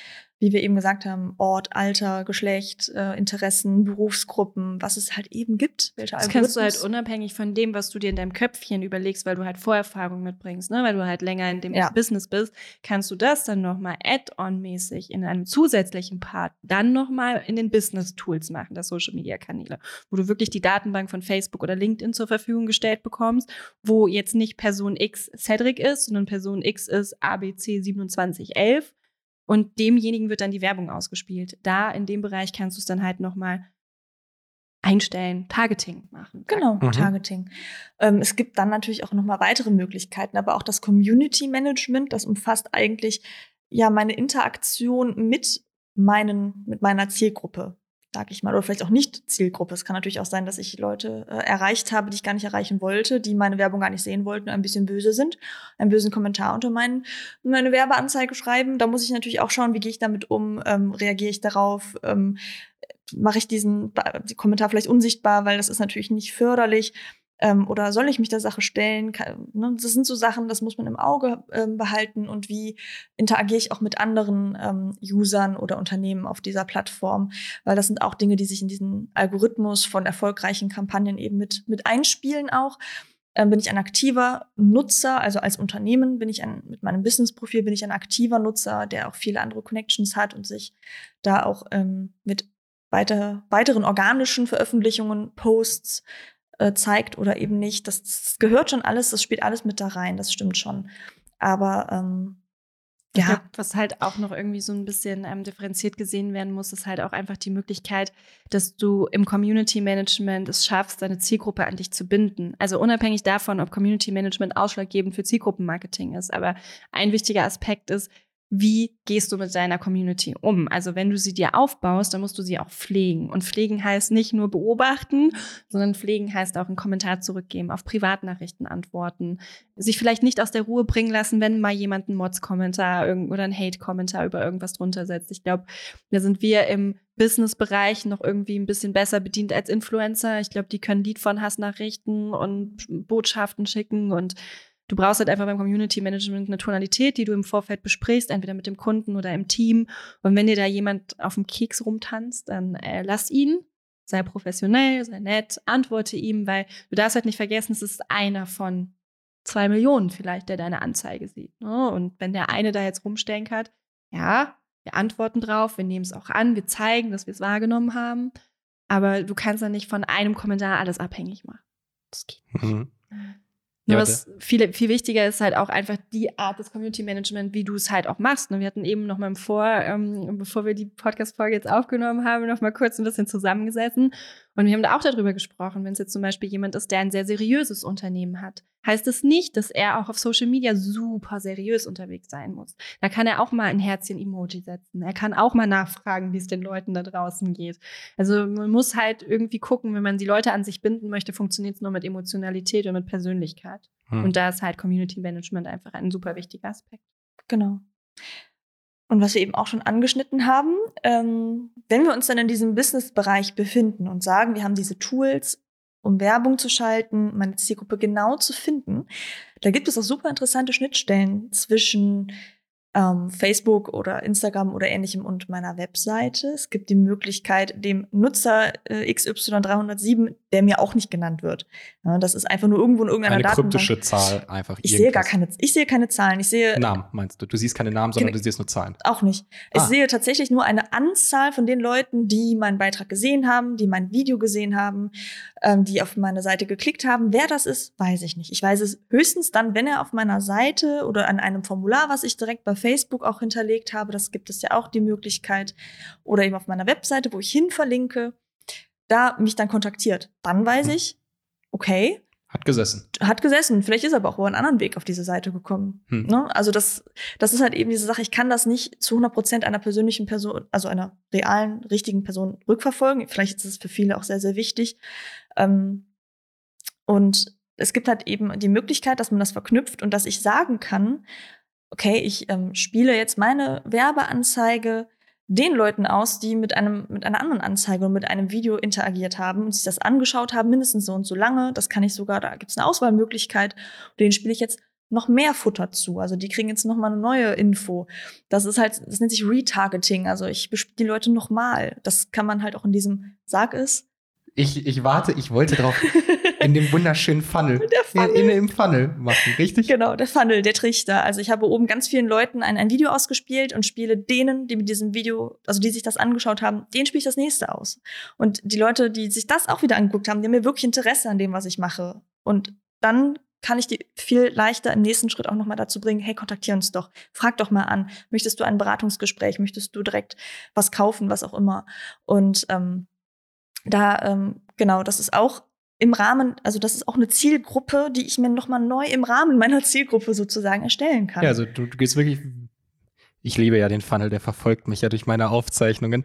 wie wir eben gesagt haben, Ort, Alter, Geschlecht, äh, Interessen, Berufsgruppen, was es halt eben gibt. Welche das kannst du halt unabhängig von dem, was du dir in deinem Köpfchen überlegst, weil du halt Vorerfahrung mitbringst, ne? weil du halt länger in dem ja. Business bist, kannst du das dann nochmal add-on-mäßig in einem zusätzlichen Part dann nochmal in den Business-Tools machen, das Social-Media-Kanäle, wo du wirklich die Datenbank von Facebook oder LinkedIn zur Verfügung gestellt bekommst, wo jetzt nicht Person X Cedric ist, sondern Person X ist ABC 2711 und demjenigen wird dann die Werbung ausgespielt. Da in dem Bereich kannst du es dann halt nochmal einstellen, Targeting machen. Genau, mhm. Targeting. Ähm, es gibt dann natürlich auch nochmal weitere Möglichkeiten, aber auch das Community Management, das umfasst eigentlich ja meine Interaktion mit meinen, mit meiner Zielgruppe sag ich mal, oder vielleicht auch nicht Zielgruppe. Es kann natürlich auch sein, dass ich Leute äh, erreicht habe, die ich gar nicht erreichen wollte, die meine Werbung gar nicht sehen wollten, ein bisschen böse sind, einen bösen Kommentar unter meinen, meine Werbeanzeige schreiben. Da muss ich natürlich auch schauen, wie gehe ich damit um, ähm, reagiere ich darauf, ähm, mache ich diesen Kommentar vielleicht unsichtbar, weil das ist natürlich nicht förderlich. Ähm, oder soll ich mich der Sache stellen? Kann, ne? Das sind so Sachen, das muss man im Auge ähm, behalten. Und wie interagiere ich auch mit anderen ähm, Usern oder Unternehmen auf dieser Plattform? Weil das sind auch Dinge, die sich in diesen Algorithmus von erfolgreichen Kampagnen eben mit, mit einspielen auch. Ähm, bin ich ein aktiver Nutzer, also als Unternehmen bin ich ein, mit meinem Business-Profil bin ich ein aktiver Nutzer, der auch viele andere Connections hat und sich da auch ähm, mit weiter, weiteren organischen Veröffentlichungen, Posts äh, zeigt oder eben nicht. Das, das, gehört schon alles, das spielt alles mit da rein, das stimmt schon. Aber ähm, ja. Glaub, was halt auch noch irgendwie so ein bisschen ähm, differenziert gesehen werden muss, ist halt auch einfach die Möglichkeit, dass du im Community Management es schaffst, deine Zielgruppe an dich zu binden. Also unabhängig davon, ob Community Management ausschlaggebend für Zielgruppenmarketing ist. Aber ein wichtiger Aspekt ist, wie gehst du mit deiner Community um? Also wenn du sie dir aufbaust, dann musst du sie auch pflegen. Und pflegen heißt nicht nur beobachten, sondern pflegen heißt auch einen Kommentar zurückgeben, auf Privatnachrichten antworten, sich vielleicht nicht aus der Ruhe bringen lassen, wenn mal jemand einen Mods-Kommentar oder einen Hate-Kommentar über irgendwas drunter setzt. Ich glaube, da sind wir im Business-Bereich noch irgendwie ein bisschen besser bedient als Influencer. Ich glaube, die können Lied von Hassnachrichten und Botschaften schicken und Du brauchst halt einfach beim Community Management eine Tonalität, die du im Vorfeld besprichst, entweder mit dem Kunden oder im Team. Und wenn dir da jemand auf dem Keks rumtanzt, dann äh, lass ihn, sei professionell, sei nett, antworte ihm, weil du darfst halt nicht vergessen, es ist einer von zwei Millionen vielleicht, der deine Anzeige sieht. Ne? Und wenn der eine da jetzt rumstenkert, ja, wir antworten drauf, wir nehmen es auch an, wir zeigen, dass wir es wahrgenommen haben. Aber du kannst dann nicht von einem Kommentar alles abhängig machen. Das geht nicht. Mhm. Ja, was viel, viel wichtiger ist halt auch einfach die Art des Community Management, wie du es halt auch machst. Und ne? wir hatten eben noch mal im Vor, ähm, bevor wir die Podcast-Folge jetzt aufgenommen haben, noch mal kurz ein bisschen zusammengesessen. Und wir haben da auch darüber gesprochen, wenn es jetzt zum Beispiel jemand ist, der ein sehr seriöses Unternehmen hat, heißt es das nicht, dass er auch auf Social Media super seriös unterwegs sein muss. Da kann er auch mal ein Herzchen-Emoji setzen. Er kann auch mal nachfragen, wie es den Leuten da draußen geht. Also man muss halt irgendwie gucken, wenn man die Leute an sich binden möchte, funktioniert es nur mit Emotionalität und mit Persönlichkeit. Hm. Und da ist halt Community Management einfach ein super wichtiger Aspekt. Genau. Und was wir eben auch schon angeschnitten haben, ähm, wenn wir uns dann in diesem Business-Bereich befinden und sagen, wir haben diese Tools, um Werbung zu schalten, meine Zielgruppe genau zu finden, da gibt es auch super interessante Schnittstellen zwischen ähm, Facebook oder Instagram oder ähnlichem und meiner Webseite. Es gibt die Möglichkeit, dem Nutzer äh, XY307, der mir auch nicht genannt wird. Ja, das ist einfach nur irgendwo in irgendeiner Eine Datenbank. kryptische Zahl einfach. Ich sehe gar keine, ich sehe keine Zahlen. Ich sehe Namen meinst du? Du siehst keine Namen, sondern du siehst nur Zahlen. Auch nicht. Ich ah. sehe tatsächlich nur eine Anzahl von den Leuten, die meinen Beitrag gesehen haben, die mein Video gesehen haben, ähm, die auf meine Seite geklickt haben. Wer das ist, weiß ich nicht. Ich weiß es höchstens dann, wenn er auf meiner Seite oder an einem Formular, was ich direkt bei Facebook auch hinterlegt habe, das gibt es ja auch die Möglichkeit, oder eben auf meiner Webseite, wo ich hin verlinke, da mich dann kontaktiert. Dann weiß hm. ich, okay. Hat gesessen. Hat gesessen. Vielleicht ist er aber auch über einen anderen Weg auf diese Seite gekommen. Hm. Ne? Also das, das ist halt eben diese Sache. Ich kann das nicht zu 100 Prozent einer persönlichen Person, also einer realen, richtigen Person rückverfolgen. Vielleicht ist es für viele auch sehr, sehr wichtig. Ähm, und es gibt halt eben die Möglichkeit, dass man das verknüpft und dass ich sagen kann, okay, ich ähm, spiele jetzt meine Werbeanzeige den Leuten aus, die mit einem mit einer anderen Anzeige und mit einem Video interagiert haben und sich das angeschaut haben, mindestens so und so lange. Das kann ich sogar, da gibt es eine Auswahlmöglichkeit. Und denen spiele ich jetzt noch mehr Futter zu. Also die kriegen jetzt noch mal eine neue Info. Das ist halt, das nennt sich Retargeting. Also ich bespiele die Leute noch mal. Das kann man halt auch in diesem Sag es ich, ich warte, ich wollte drauf in dem wunderschönen Funnel. Der Funnel. In, in, Im Funnel machen, richtig? Genau, der Funnel, der Trichter. Also ich habe oben ganz vielen Leuten ein, ein Video ausgespielt und spiele denen, die mit diesem Video, also die sich das angeschaut haben, denen spiele ich das nächste aus. Und die Leute, die sich das auch wieder angeguckt haben, die haben mir wirklich Interesse an dem, was ich mache. Und dann kann ich die viel leichter im nächsten Schritt auch nochmal dazu bringen, hey, kontaktier uns doch, frag doch mal an, möchtest du ein Beratungsgespräch, möchtest du direkt was kaufen, was auch immer. Und ähm, da, ähm, genau, das ist auch im Rahmen, also das ist auch eine Zielgruppe, die ich mir nochmal neu im Rahmen meiner Zielgruppe sozusagen erstellen kann. Ja, also du, du gehst wirklich, ich liebe ja den Funnel, der verfolgt mich ja durch meine Aufzeichnungen.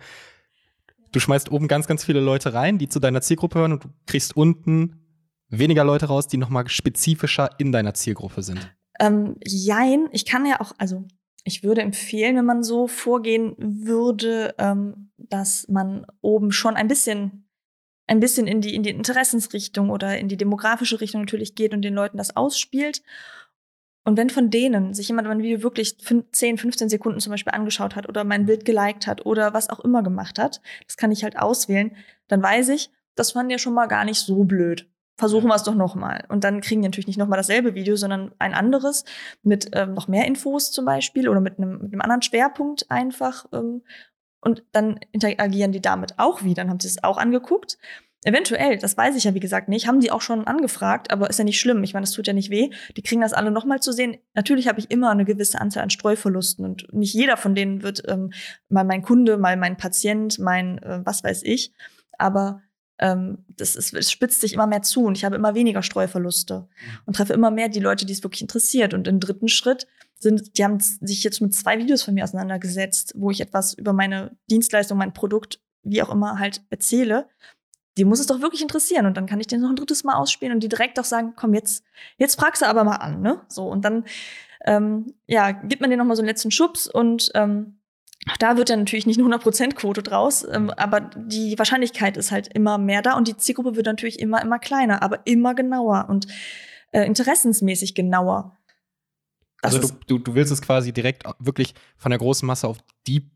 Du schmeißt oben ganz, ganz viele Leute rein, die zu deiner Zielgruppe hören und du kriegst unten weniger Leute raus, die nochmal spezifischer in deiner Zielgruppe sind. Ähm, jein, ich kann ja auch, also ich würde empfehlen, wenn man so vorgehen würde, ähm, dass man oben schon ein bisschen ein bisschen in die, in die Interessensrichtung oder in die demografische Richtung natürlich geht und den Leuten das ausspielt. Und wenn von denen sich jemand mein Video wirklich 10, 15 Sekunden zum Beispiel angeschaut hat oder mein Bild geliked hat oder was auch immer gemacht hat, das kann ich halt auswählen, dann weiß ich, das fand ja schon mal gar nicht so blöd. Versuchen wir es doch nochmal. Und dann kriegen die natürlich nicht nochmal dasselbe Video, sondern ein anderes mit ähm, noch mehr Infos zum Beispiel oder mit einem, mit einem anderen Schwerpunkt einfach. Ähm, und dann interagieren die damit auch wieder. Dann haben sie es auch angeguckt. Eventuell, das weiß ich ja wie gesagt nicht, haben die auch schon angefragt, aber ist ja nicht schlimm. Ich meine, das tut ja nicht weh. Die kriegen das alle nochmal zu sehen. Natürlich habe ich immer eine gewisse Anzahl an Streuverlusten und nicht jeder von denen wird ähm, mal mein Kunde, mal mein Patient, mein äh, was weiß ich. Aber ähm, das, ist, es spitzt sich immer mehr zu und ich habe immer weniger Streuverluste und treffe immer mehr die Leute, die es wirklich interessiert. Und im dritten Schritt sind, die haben sich jetzt mit zwei Videos von mir auseinandergesetzt, wo ich etwas über meine Dienstleistung, mein Produkt, wie auch immer halt erzähle. Die muss es doch wirklich interessieren. Und dann kann ich den noch ein drittes Mal ausspielen und die direkt auch sagen, komm, jetzt, jetzt fragst du aber mal an, ne? So, und dann, ähm, ja, gibt man denen noch mal so einen letzten Schubs und ähm, da wird ja natürlich nicht eine 100%-Quote draus, ähm, aber die Wahrscheinlichkeit ist halt immer mehr da und die Zielgruppe wird natürlich immer, immer kleiner, aber immer genauer. Und äh, interessensmäßig genauer. Also ist- du, du, du willst es quasi direkt wirklich von der großen Masse auf die,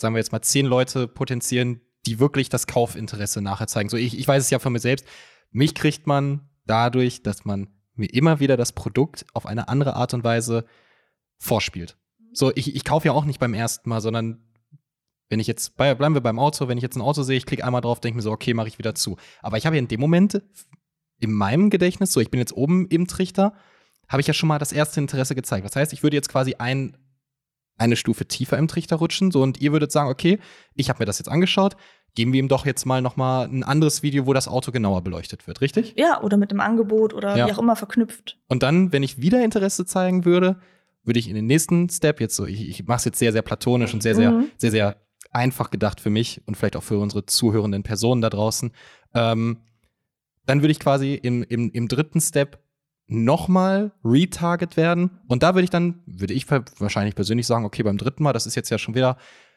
sagen wir jetzt mal, zehn Leute potenzieren, die wirklich das Kaufinteresse nachher zeigen. So, ich, ich weiß es ja von mir selbst. Mich kriegt man dadurch, dass man mir immer wieder das Produkt auf eine andere Art und Weise vorspielt. So, ich, ich kaufe ja auch nicht beim ersten Mal, sondern wenn ich jetzt, bei, bleiben wir beim Auto, wenn ich jetzt ein Auto sehe, ich klicke einmal drauf, denke mir so, okay, mache ich wieder zu. Aber ich habe ja in dem Moment in meinem Gedächtnis, so ich bin jetzt oben im Trichter, habe ich ja schon mal das erste Interesse gezeigt. Das heißt, ich würde jetzt quasi ein, eine Stufe tiefer im Trichter rutschen, so und ihr würdet sagen, okay, ich habe mir das jetzt angeschaut, geben wir ihm doch jetzt mal noch mal ein anderes Video, wo das Auto genauer beleuchtet wird, richtig? ja, oder mit einem Angebot oder Ja. wie auch immer verknüpft. Und dann, wenn ich wieder Interesse zeigen würde, würde ich in den nächsten Step jetzt so, ich, ich mache es jetzt sehr, sehr platonisch und sehr, sehr, Mhm. sehr, sehr einfach gedacht für mich und vielleicht auch für unsere zuhörenden Personen da draußen. Ähm, dann würde ich quasi im, im, im dritten Step nochmal retarget werden. Und da würde ich dann, würde ich wahrscheinlich persönlich sagen, okay, beim dritten Mal, das ist jetzt ja schon wieder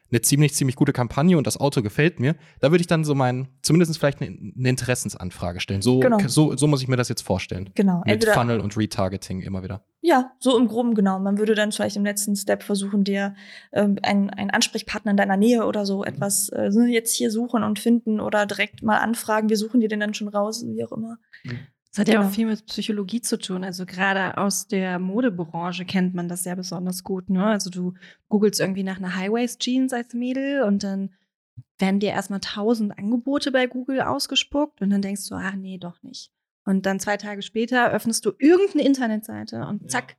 eine ziemlich, ziemlich gute Kampagne und das Auto gefällt mir. Da würde ich dann so mein, zumindest vielleicht eine, eine Interessensanfrage stellen. So, Genau. so, so muss ich mir das jetzt vorstellen. Genau. Mit Entweder, Funnel und Retargeting immer wieder. ja, so im Groben genau. Man würde dann vielleicht im letzten Step versuchen, dir ähm, einen, einen Ansprechpartner in deiner Nähe oder so etwas äh, so jetzt hier suchen und finden oder direkt mal anfragen. Wir suchen dir den dann schon raus, wie auch immer. Das hat ja auch viel mit Psychologie zu tun. Also gerade aus der Modebranche kennt man das ja besonders gut. Ne? Also du googelst irgendwie nach einer High-Waist-Jeans als Mädel und dann werden dir erstmal tausend Angebote bei Google ausgespuckt und dann denkst du, ah nee, doch nicht. Und dann zwei Tage später öffnest du irgendeine Internetseite und zack,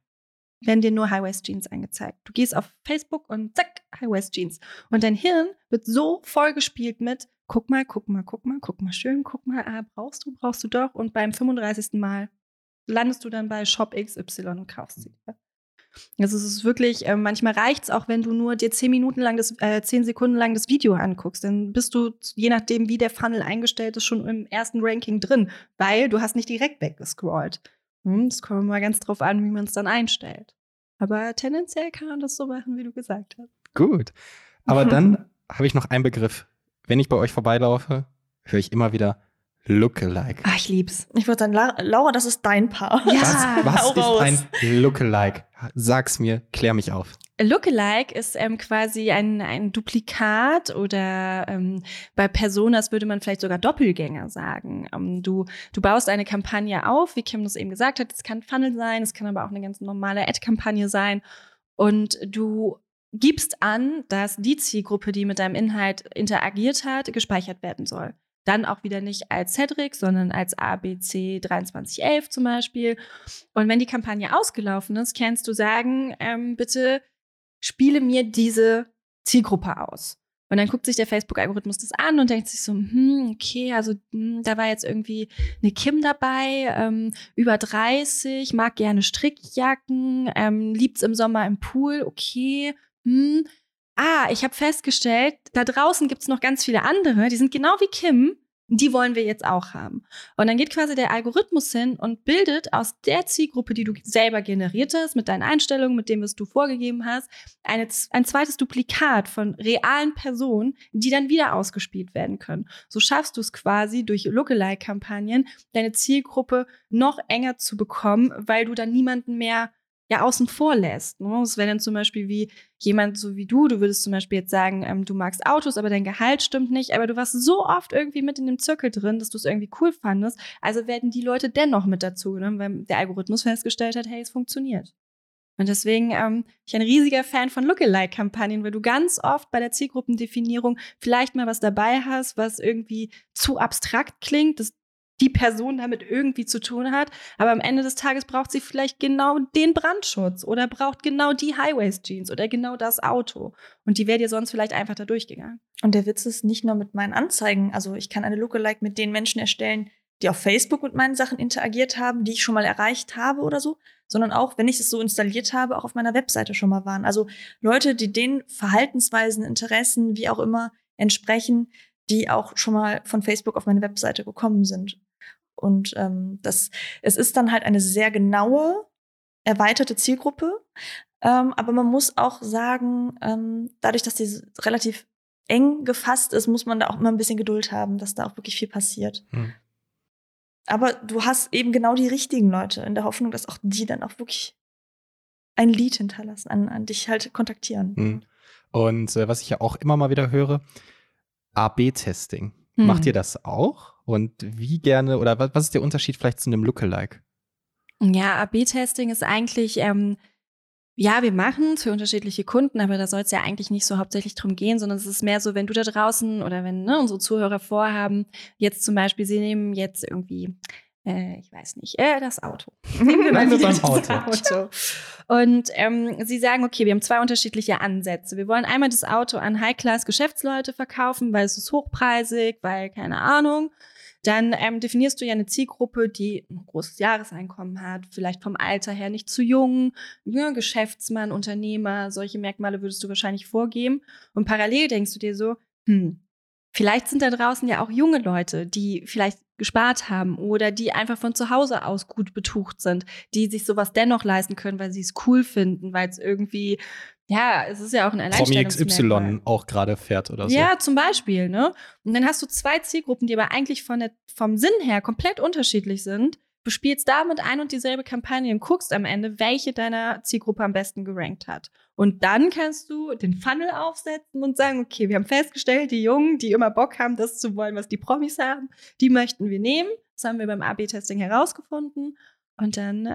werden dir nur High-Waist-Jeans angezeigt. Du gehst auf Facebook und zack, High-Waist-Jeans. Und dein Hirn wird so vollgespielt mit, guck mal, guck mal, guck mal, guck mal schön, guck mal, ah, brauchst du, brauchst du doch. Und beim 35. Mal landest du dann bei Shop XY und kaufst sie. dir. Also es ist wirklich, äh, manchmal reicht es auch, wenn du nur dir 10 Minuten lang das, äh, 10 Sekunden lang das Video anguckst. Dann bist du, je nachdem, wie der Funnel eingestellt ist, schon im ersten Ranking drin, weil du hast nicht direkt weggescrollt. Hm, Es kommt mal ganz drauf an, wie man es dann einstellt. Aber tendenziell kann man das so machen, wie du gesagt hast. Gut. Aber dann habe ich noch einen Begriff. Wenn ich bei euch vorbeilaufe, höre ich immer wieder Lookalike. Ah, ich lieb's. Ich würde sagen, La Laura, das ist dein Paar. Ja, was was ist ein Lookalike? Sag's mir, klär mich auf. Lookalike ist ähm, quasi ein, ein Duplikat oder ähm, bei Personas würde man vielleicht sogar Doppelgänger sagen. Ähm, du, du baust eine Kampagne auf, wie Kim das eben gesagt hat. Es kann Funnel sein, es kann aber auch eine ganz normale Ad-Kampagne sein. Und du gibst an, dass die Zielgruppe, die mit deinem Inhalt interagiert hat, gespeichert werden soll. Dann auch wieder nicht als Cedric, sondern als ABC 2311 zum Beispiel. Und wenn die Kampagne ausgelaufen ist, kannst du sagen, ähm, bitte spiele mir diese Zielgruppe aus. Und dann guckt sich der Facebook-Algorithmus das an und denkt sich so, hm, okay, also hm, da war jetzt irgendwie eine Kim dabei, ähm, über 30, mag gerne Strickjacken, ähm, liebt's im Sommer im Pool, okay, hm. Ah, ich habe festgestellt, da draußen gibt's noch ganz viele andere, die sind genau wie Kim, die wollen wir jetzt auch haben. Und dann geht quasi der Algorithmus hin und bildet aus der Zielgruppe, die du selber generiert hast, mit deinen Einstellungen, mit dem, was du vorgegeben hast, eine, ein zweites Duplikat von realen Personen, die dann wieder ausgespielt werden können. So schaffst du es quasi durch Lookalike-Kampagnen, deine Zielgruppe noch enger zu bekommen, weil du dann niemanden mehr ja außen vor lässt. Ne? Das wäre dann zum Beispiel wie jemand so wie du, du würdest zum Beispiel jetzt sagen, ähm, du magst Autos, aber dein Gehalt stimmt nicht, aber du warst so oft irgendwie mit in dem Zirkel drin, dass du es irgendwie cool fandest. Also werden die Leute dennoch mit dazu genommen, weil der Algorithmus festgestellt hat, hey, es funktioniert. Und deswegen ähm, ich ein riesiger Fan von Lookalike-Kampagnen, weil du ganz oft bei der Zielgruppendefinierung vielleicht mal was dabei hast, was irgendwie zu abstrakt klingt, dass die Person damit irgendwie zu tun hat. Aber am Ende des Tages braucht sie vielleicht genau den Brandschutz oder braucht genau die Highways-Jeans oder genau das Auto. Und die wäre dir sonst vielleicht einfach da durchgegangen. Und der Witz ist nicht nur mit meinen Anzeigen. Also ich kann eine Lookalike mit den Menschen erstellen, die auf Facebook mit meinen Sachen interagiert haben, die ich schon mal erreicht habe oder so, sondern auch, wenn ich es so installiert habe, auch auf meiner Webseite schon mal waren. Also Leute, die den Verhaltensweisen, Interessen, wie auch immer entsprechen, die auch schon mal von Facebook auf meine Webseite gekommen sind. Und ähm, das, es ist dann halt eine sehr genaue, erweiterte Zielgruppe. Ähm, aber man muss auch sagen, ähm, dadurch, dass die relativ eng gefasst ist, muss man da auch immer ein bisschen Geduld haben, dass da auch wirklich viel passiert. Hm. Aber du hast eben genau die richtigen Leute in der Hoffnung, dass auch die dann auch wirklich ein Lied hinterlassen, an, an dich halt kontaktieren. Mhm. Und äh, was ich ja auch immer mal wieder höre, AB-Testing. Hm. Macht ihr das auch? Und wie gerne, oder was, ist der Unterschied vielleicht zu einem Lookalike? Ja, AB-Testing ist eigentlich, ähm, ja, wir machen es für unterschiedliche Kunden, aber da soll es ja eigentlich nicht so hauptsächlich drum gehen, sondern es ist mehr so, wenn du da draußen oder wenn ne, unsere Zuhörer vorhaben, jetzt zum Beispiel, sie nehmen jetzt irgendwie äh, ich weiß nicht, äh, das Auto. Nehmen wir mal wieder das Auto. Auto. Und ähm, sie sagen, okay, wir haben zwei unterschiedliche Ansätze. Wir wollen einmal das Auto an High-Class-Geschäftsleute verkaufen, weil es ist hochpreisig, weil keine Ahnung. Dann ähm, definierst du ja eine Zielgruppe, die ein großes Jahreseinkommen hat, vielleicht vom Alter her nicht zu jung, ja, Geschäftsmann, Unternehmer, solche Merkmale würdest du wahrscheinlich vorgeben. Und parallel denkst du dir so, hm, Vielleicht sind da draußen ja auch junge Leute, die vielleicht gespart haben oder die einfach von zu Hause aus gut betucht sind, die sich sowas dennoch leisten können, weil sie es cool finden, weil es irgendwie, ja, es ist ja auch ein Promi Alleinstellungsmerkmal. XY auch gerade fährt oder so. Ja, zum Beispiel, ne? Und dann hast du zwei Zielgruppen, die aber eigentlich von der, vom Sinn her komplett unterschiedlich sind. Bespielst damit ein und dieselbe Kampagne und guckst am Ende, welche deiner Zielgruppe am besten gerankt hat. Und dann kannst du den Funnel aufsetzen und sagen, okay, wir haben festgestellt, die Jungen, die immer Bock haben, das zu wollen, was die Promis haben, die möchten wir nehmen. Das haben wir beim AB-Testing herausgefunden. Und dann äh,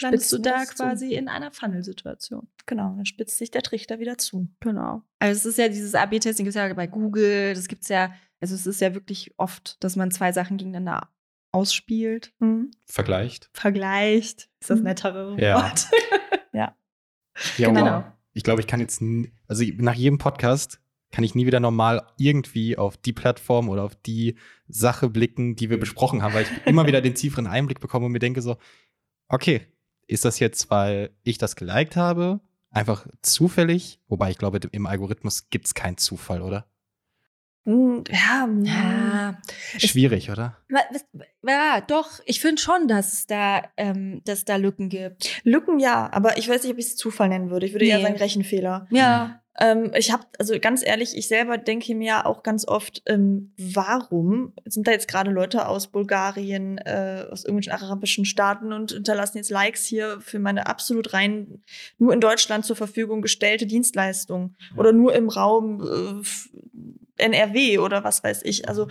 landest Spitzt du da das zu. quasi in einer Funnel-Situation. Genau, dann spitzt sich der Trichter wieder zu. Genau. Also es ist ja dieses AB-Testing gibt es ja bei Google, das gibt es ja, also es ist ja wirklich oft, dass man zwei Sachen gegeneinander ausspielt, Mhm. Vergleicht. vergleicht. Ist das Mhm. nettere Ja. Wort? Ja, Genau. wow. Ich glaube, ich kann jetzt, also nach jedem Podcast kann ich nie wieder normal irgendwie auf die Plattform oder auf die Sache blicken, die wir besprochen haben, weil ich immer wieder den tieferen Einblick bekomme und mir denke so, okay, ist das jetzt, weil ich das geliked habe, einfach zufällig? Wobei ich glaube, im Algorithmus gibt es keinen Zufall, oder? Mhm, Ja, mhm. Ja, Schwierig, oder? Wa- was- ja, doch. Ich finde schon, dass es da, ähm, dass es da Lücken gibt. Lücken ja, aber ich weiß nicht, ob ich es Zufall nennen würde. Ich würde eher Nee. sagen Rechenfehler. Ja. Ähm, ich habe, also ganz ehrlich, ich selber denke mir auch ganz oft, ähm, warum sind da jetzt gerade Leute aus Bulgarien, äh, aus irgendwelchen arabischen Staaten und hinterlassen jetzt Likes hier für meine absolut rein nur in Deutschland zur Verfügung gestellte Dienstleistung oder nur im Raum äh, NRW oder was weiß ich. Also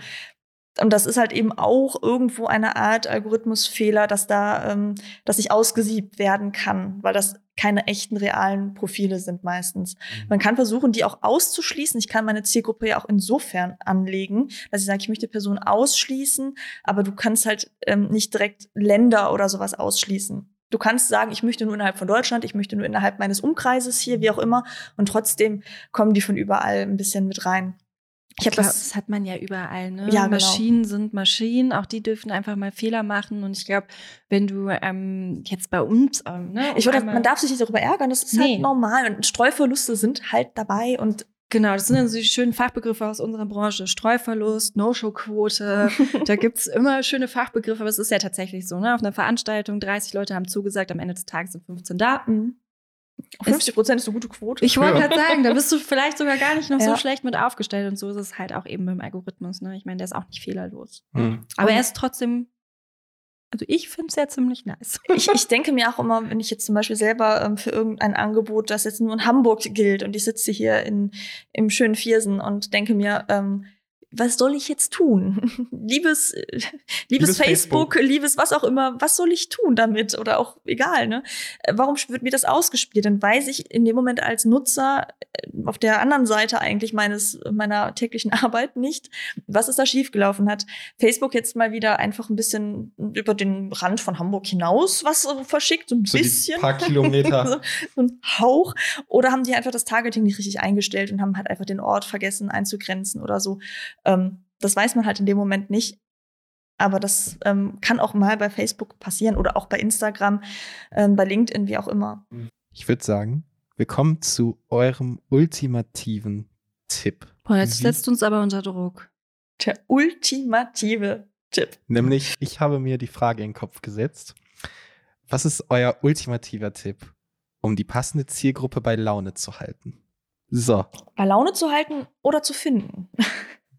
und das ist halt eben auch irgendwo eine Art Algorithmusfehler, dass da, ähm, dass ich ausgesiebt werden kann, weil das keine echten realen Profile sind meistens. Man kann versuchen, die auch auszuschließen. Ich kann meine Zielgruppe ja auch insofern anlegen, dass ich sage, ich möchte Personen ausschließen, aber du kannst halt ähm, nicht direkt Länder oder sowas ausschließen. Du kannst sagen, ich möchte nur innerhalb von Deutschland, ich möchte nur innerhalb meines Umkreises hier, wie auch immer, und trotzdem kommen die von überall ein bisschen mit rein. Ich Klar, das hat man ja überall, ne? Ja, genau. Maschinen sind Maschinen, auch die dürfen einfach mal Fehler machen. Und ich glaube, wenn du ähm, jetzt bei uns, ähm, ne, Ich würde, man darf sich nicht darüber ärgern, das ist Nee. halt normal. Und Streuverluste sind halt dabei und Genau, das sind dann so die schönen Fachbegriffe aus unserer Branche. Streuverlust, No-Show-Quote. da gibt's immer schöne Fachbegriffe, aber es ist ja tatsächlich so, ne? Auf einer Veranstaltung, 30 Leute haben zugesagt, am Ende des Tages sind 15 da. mh, 50 Prozent ist eine gute Quote. Ich wollte Ja. gerade sagen, da bist du vielleicht sogar gar nicht noch so Ja. schlecht mit aufgestellt. Und so ist es halt auch eben beim Algorithmus. Ne? Ich meine, der ist auch nicht fehlerlos. Hm. Aber er ist trotzdem, also ich finde es ja ziemlich nice. ich, ich denke mir auch immer, wenn ich jetzt zum Beispiel selber ähm, für irgendein Angebot, das jetzt nur in Hamburg gilt und ich sitze hier in, im schönen Viersen und denke mir, ähm, was soll ich jetzt tun? liebes, äh, liebes, Liebes Facebook, Facebook. liebes was auch immer, was soll ich tun damit? Oder auch egal, ne? Äh, Warum wird mir das ausgespielt? Dann weiß ich in dem Moment als Nutzer äh, auf der anderen Seite eigentlich meines, meiner täglichen Arbeit nicht, was ist da schiefgelaufen hat. Facebook jetzt mal wieder einfach ein bisschen über den Rand von Hamburg hinaus was verschickt, so ein So bisschen. paar Kilometer. so, so ein Hauch. Oder haben die einfach das Targeting nicht richtig eingestellt und haben halt einfach den Ort vergessen einzugrenzen oder so. Ähm, das weiß man halt in dem Moment nicht. Aber das ähm, kann auch mal bei Facebook passieren oder auch bei Instagram, ähm, bei LinkedIn, wie auch immer. Ich würde sagen, wir kommen zu eurem ultimativen Tipp. Boah, jetzt Wie- setzt uns aber unter Druck. Der ultimative Tipp. Nämlich, ich habe mir die Frage in den Kopf gesetzt. Was ist euer ultimativer Tipp, um die passende Zielgruppe bei Laune zu halten? So, Bei Laune zu halten oder zu finden.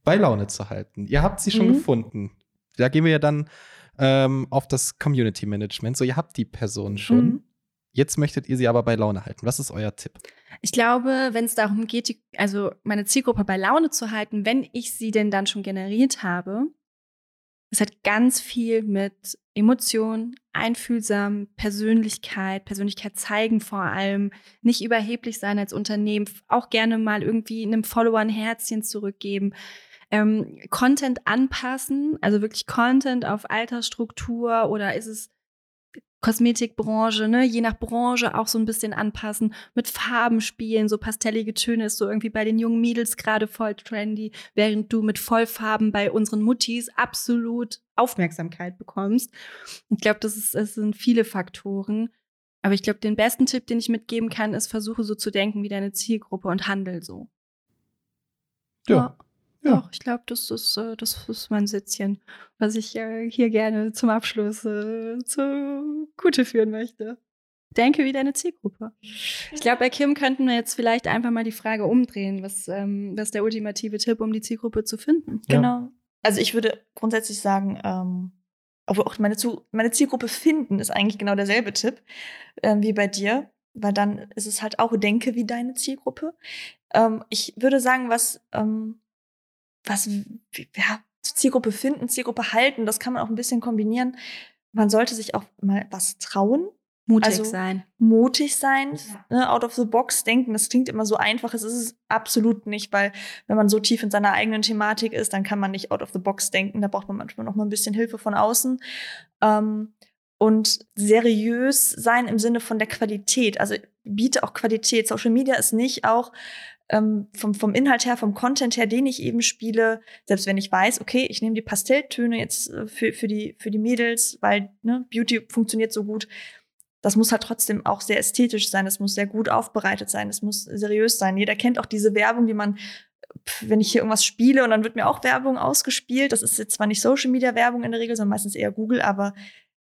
Bei Laune zu halten. Ihr habt sie schon Mhm. gefunden. Da gehen wir ja dann ähm, auf das Community Management. So, ihr habt die Person schon. Mhm. Jetzt möchtet ihr sie aber bei Laune halten. Was ist euer Tipp? Ich glaube, wenn es darum geht, die, also meine Zielgruppe bei Laune zu halten, wenn ich sie denn dann schon generiert habe, es hat ganz viel mit Emotion, einfühlsam, Persönlichkeit, Persönlichkeit zeigen vor allem, nicht überheblich sein als Unternehmen, auch gerne mal irgendwie einem Follower ein Herzchen zurückgeben, ähm, Content anpassen, also wirklich Content auf Altersstruktur oder ist es Kosmetikbranche, ne, je nach Branche auch so ein bisschen anpassen, mit Farben spielen, so pastellige Töne ist so irgendwie bei den jungen Mädels gerade voll trendy, während du mit Vollfarben bei unseren Muttis absolut Aufmerksamkeit bekommst. Ich glaube, das, ist, das sind viele Faktoren. Aber ich glaube, den besten Tipp, den ich mitgeben kann, ist, versuche so zu denken wie deine Zielgruppe und handel so. Ja. Ja. Doch, ich glaube, das ist, äh, das ist mein Sitzchen, was ich äh, hier gerne zum Abschluss äh, zu Gute führen möchte. Denke wie deine Zielgruppe. Ich glaube, bei Kim könnten wir jetzt vielleicht einfach mal die Frage umdrehen, was, ähm, was ist der ultimative Tipp, um die Zielgruppe zu finden? Ja. Genau. Also ich würde grundsätzlich sagen, ähm, obwohl auch meine, Zu meine Zielgruppe finden ist eigentlich genau derselbe Tipp ähm, wie bei dir, weil dann ist es halt auch denke wie deine Zielgruppe. Ähm, ich würde sagen, was ähm, was ja Zielgruppe finden, Zielgruppe halten, das kann man auch ein bisschen kombinieren. Man sollte sich auch mal was trauen, Mutig Also- sein. mutig sein, ne, out of the box denken. Das klingt immer so einfach, es ist es absolut nicht, weil wenn man so tief in seiner eigenen Thematik ist, dann kann man nicht out of the box denken. Da braucht man manchmal noch mal ein bisschen Hilfe von außen. Ähm, und seriös sein im Sinne von der Qualität. Also biete auch Qualität. Social Media ist nicht auch ähm, vom, vom Inhalt her, vom Content her, den ich eben spiele, selbst wenn ich weiß, okay, ich nehme die Pastelltöne jetzt äh, für, für, die, für die Mädels, weil ne, Beauty funktioniert so gut. Das muss halt trotzdem auch sehr ästhetisch sein, das muss sehr gut aufbereitet sein, das muss seriös sein. Jeder kennt auch diese Werbung, die man, wenn ich hier irgendwas spiele und dann wird mir auch Werbung ausgespielt. Das ist jetzt zwar nicht Social Media Werbung in der Regel, sondern meistens eher Google, aber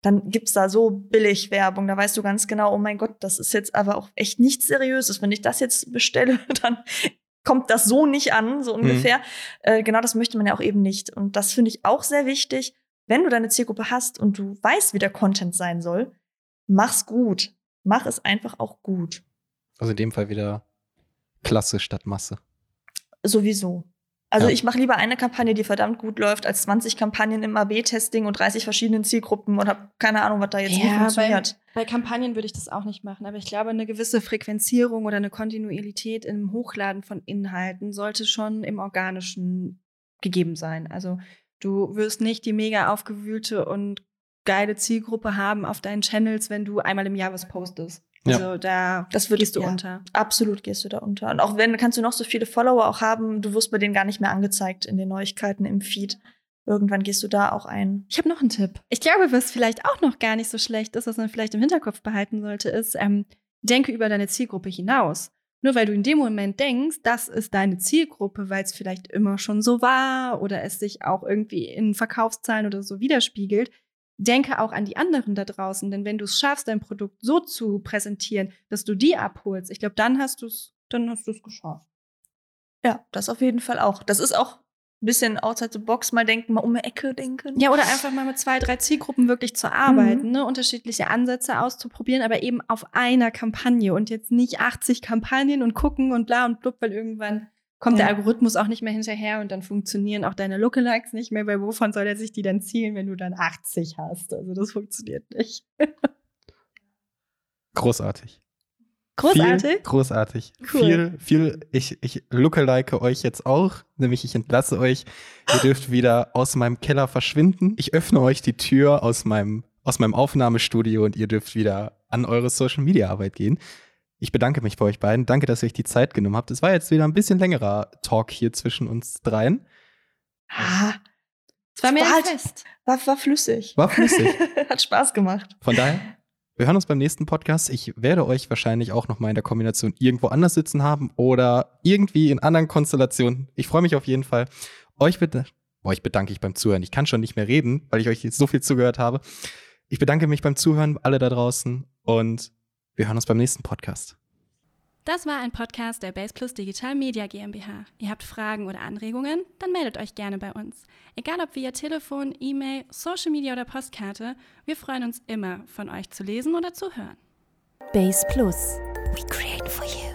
dann gibt's da so billig Werbung. Da weißt du ganz genau, oh mein Gott, das ist jetzt aber auch echt nichts Seriöses. Wenn ich das jetzt bestelle, dann kommt das so nicht an, so ungefähr. Äh, genau das möchte man ja auch eben nicht. Und das finde ich auch sehr wichtig. Wenn du deine Zielgruppe hast und du weißt, wie der Content sein soll, mach's gut. Mach es einfach auch gut. Also in dem Fall wieder Klasse statt Masse. Sowieso. Also Ja. ich mache lieber eine Kampagne, die verdammt gut läuft, als 20 Kampagnen im AB-Testing und 30 verschiedenen Zielgruppen und habe keine Ahnung, was da jetzt Ja, funktioniert. Bei Kampagnen würde ich das auch nicht machen, aber ich glaube, eine gewisse Frequenzierung oder eine Kontinuität im Hochladen von Inhalten sollte schon im Organischen gegeben sein. Also du wirst nicht die mega aufgewühlte und geile Zielgruppe haben auf deinen Channels, wenn du einmal im Jahr was postest. Ja. Also da Das gehst du ja. unter. Absolut gehst du da unter. Und auch wenn, kannst du noch so viele Follower auch haben, du wirst bei denen gar nicht mehr angezeigt in den Neuigkeiten im Feed. Irgendwann gehst du da auch ein. Ich habe noch einen Tipp. Ich glaube, was vielleicht auch noch gar nicht so schlecht ist, was man vielleicht im Hinterkopf behalten sollte, ist, ähm, denke über deine Zielgruppe hinaus. Nur weil du in dem Moment denkst, das ist deine Zielgruppe, weil es vielleicht immer schon so war oder es sich auch irgendwie in Verkaufszahlen oder so widerspiegelt, denke auch an die anderen da draußen. Denn wenn du es schaffst, dein Produkt so zu präsentieren, dass du die abholst, ich glaube, dann hast du es, dann hast du es geschafft. Ja, das auf jeden Fall auch. Das ist auch ein bisschen outside the box, mal denken, mal um eine Ecke denken. Ja, oder einfach mal mit zwei, drei Zielgruppen wirklich zu arbeiten, ne? unterschiedliche Ansätze auszuprobieren, aber eben auf einer Kampagne und jetzt nicht 80 Kampagnen und gucken und bla und blub, weil irgendwann kommt der Ja. Algorithmus auch nicht mehr hinterher und dann funktionieren auch deine Lookalikes nicht mehr, weil wovon soll er sich die dann zielen, wenn du dann 80 hast? Also das funktioniert nicht. Großartig. Großartig. Viel, großartig. Cool. Viel, viel, ich, ich lookalike euch jetzt auch, nämlich ich entlasse euch. Ihr dürft wieder aus meinem Keller verschwinden. Ich öffne euch die Tür aus meinem, aus meinem Aufnahmestudio und ihr dürft wieder an eure Social Media Arbeit gehen. Ich bedanke mich bei euch beiden. Danke, dass ihr euch die Zeit genommen habt. Es war jetzt wieder ein bisschen längerer Talk hier zwischen uns dreien. Ah, Es war mir ein Wart. Fest. war, war flüssig. War flüssig. Hat Spaß gemacht. Von daher, wir hören uns beim nächsten Podcast. Ich werde euch wahrscheinlich auch noch mal in der Kombination irgendwo anders sitzen haben oder irgendwie in anderen Konstellationen. Ich freue mich auf jeden Fall. Euch, beda euch bedanke ich beim Zuhören. Ich kann schon nicht mehr reden, weil ich euch jetzt so viel zugehört habe. Ich bedanke mich beim Zuhören, alle da draußen und wir hören uns beim nächsten Podcast. Das war ein Podcast der Base Plus Digital Media GmbH. Ihr habt Fragen oder Anregungen? Dann meldet euch gerne bei uns. Egal ob via Telefon, E-Mail, Social Media oder Postkarte, wir freuen uns immer, von euch zu lesen oder zu hören. Base Plus. We create for you.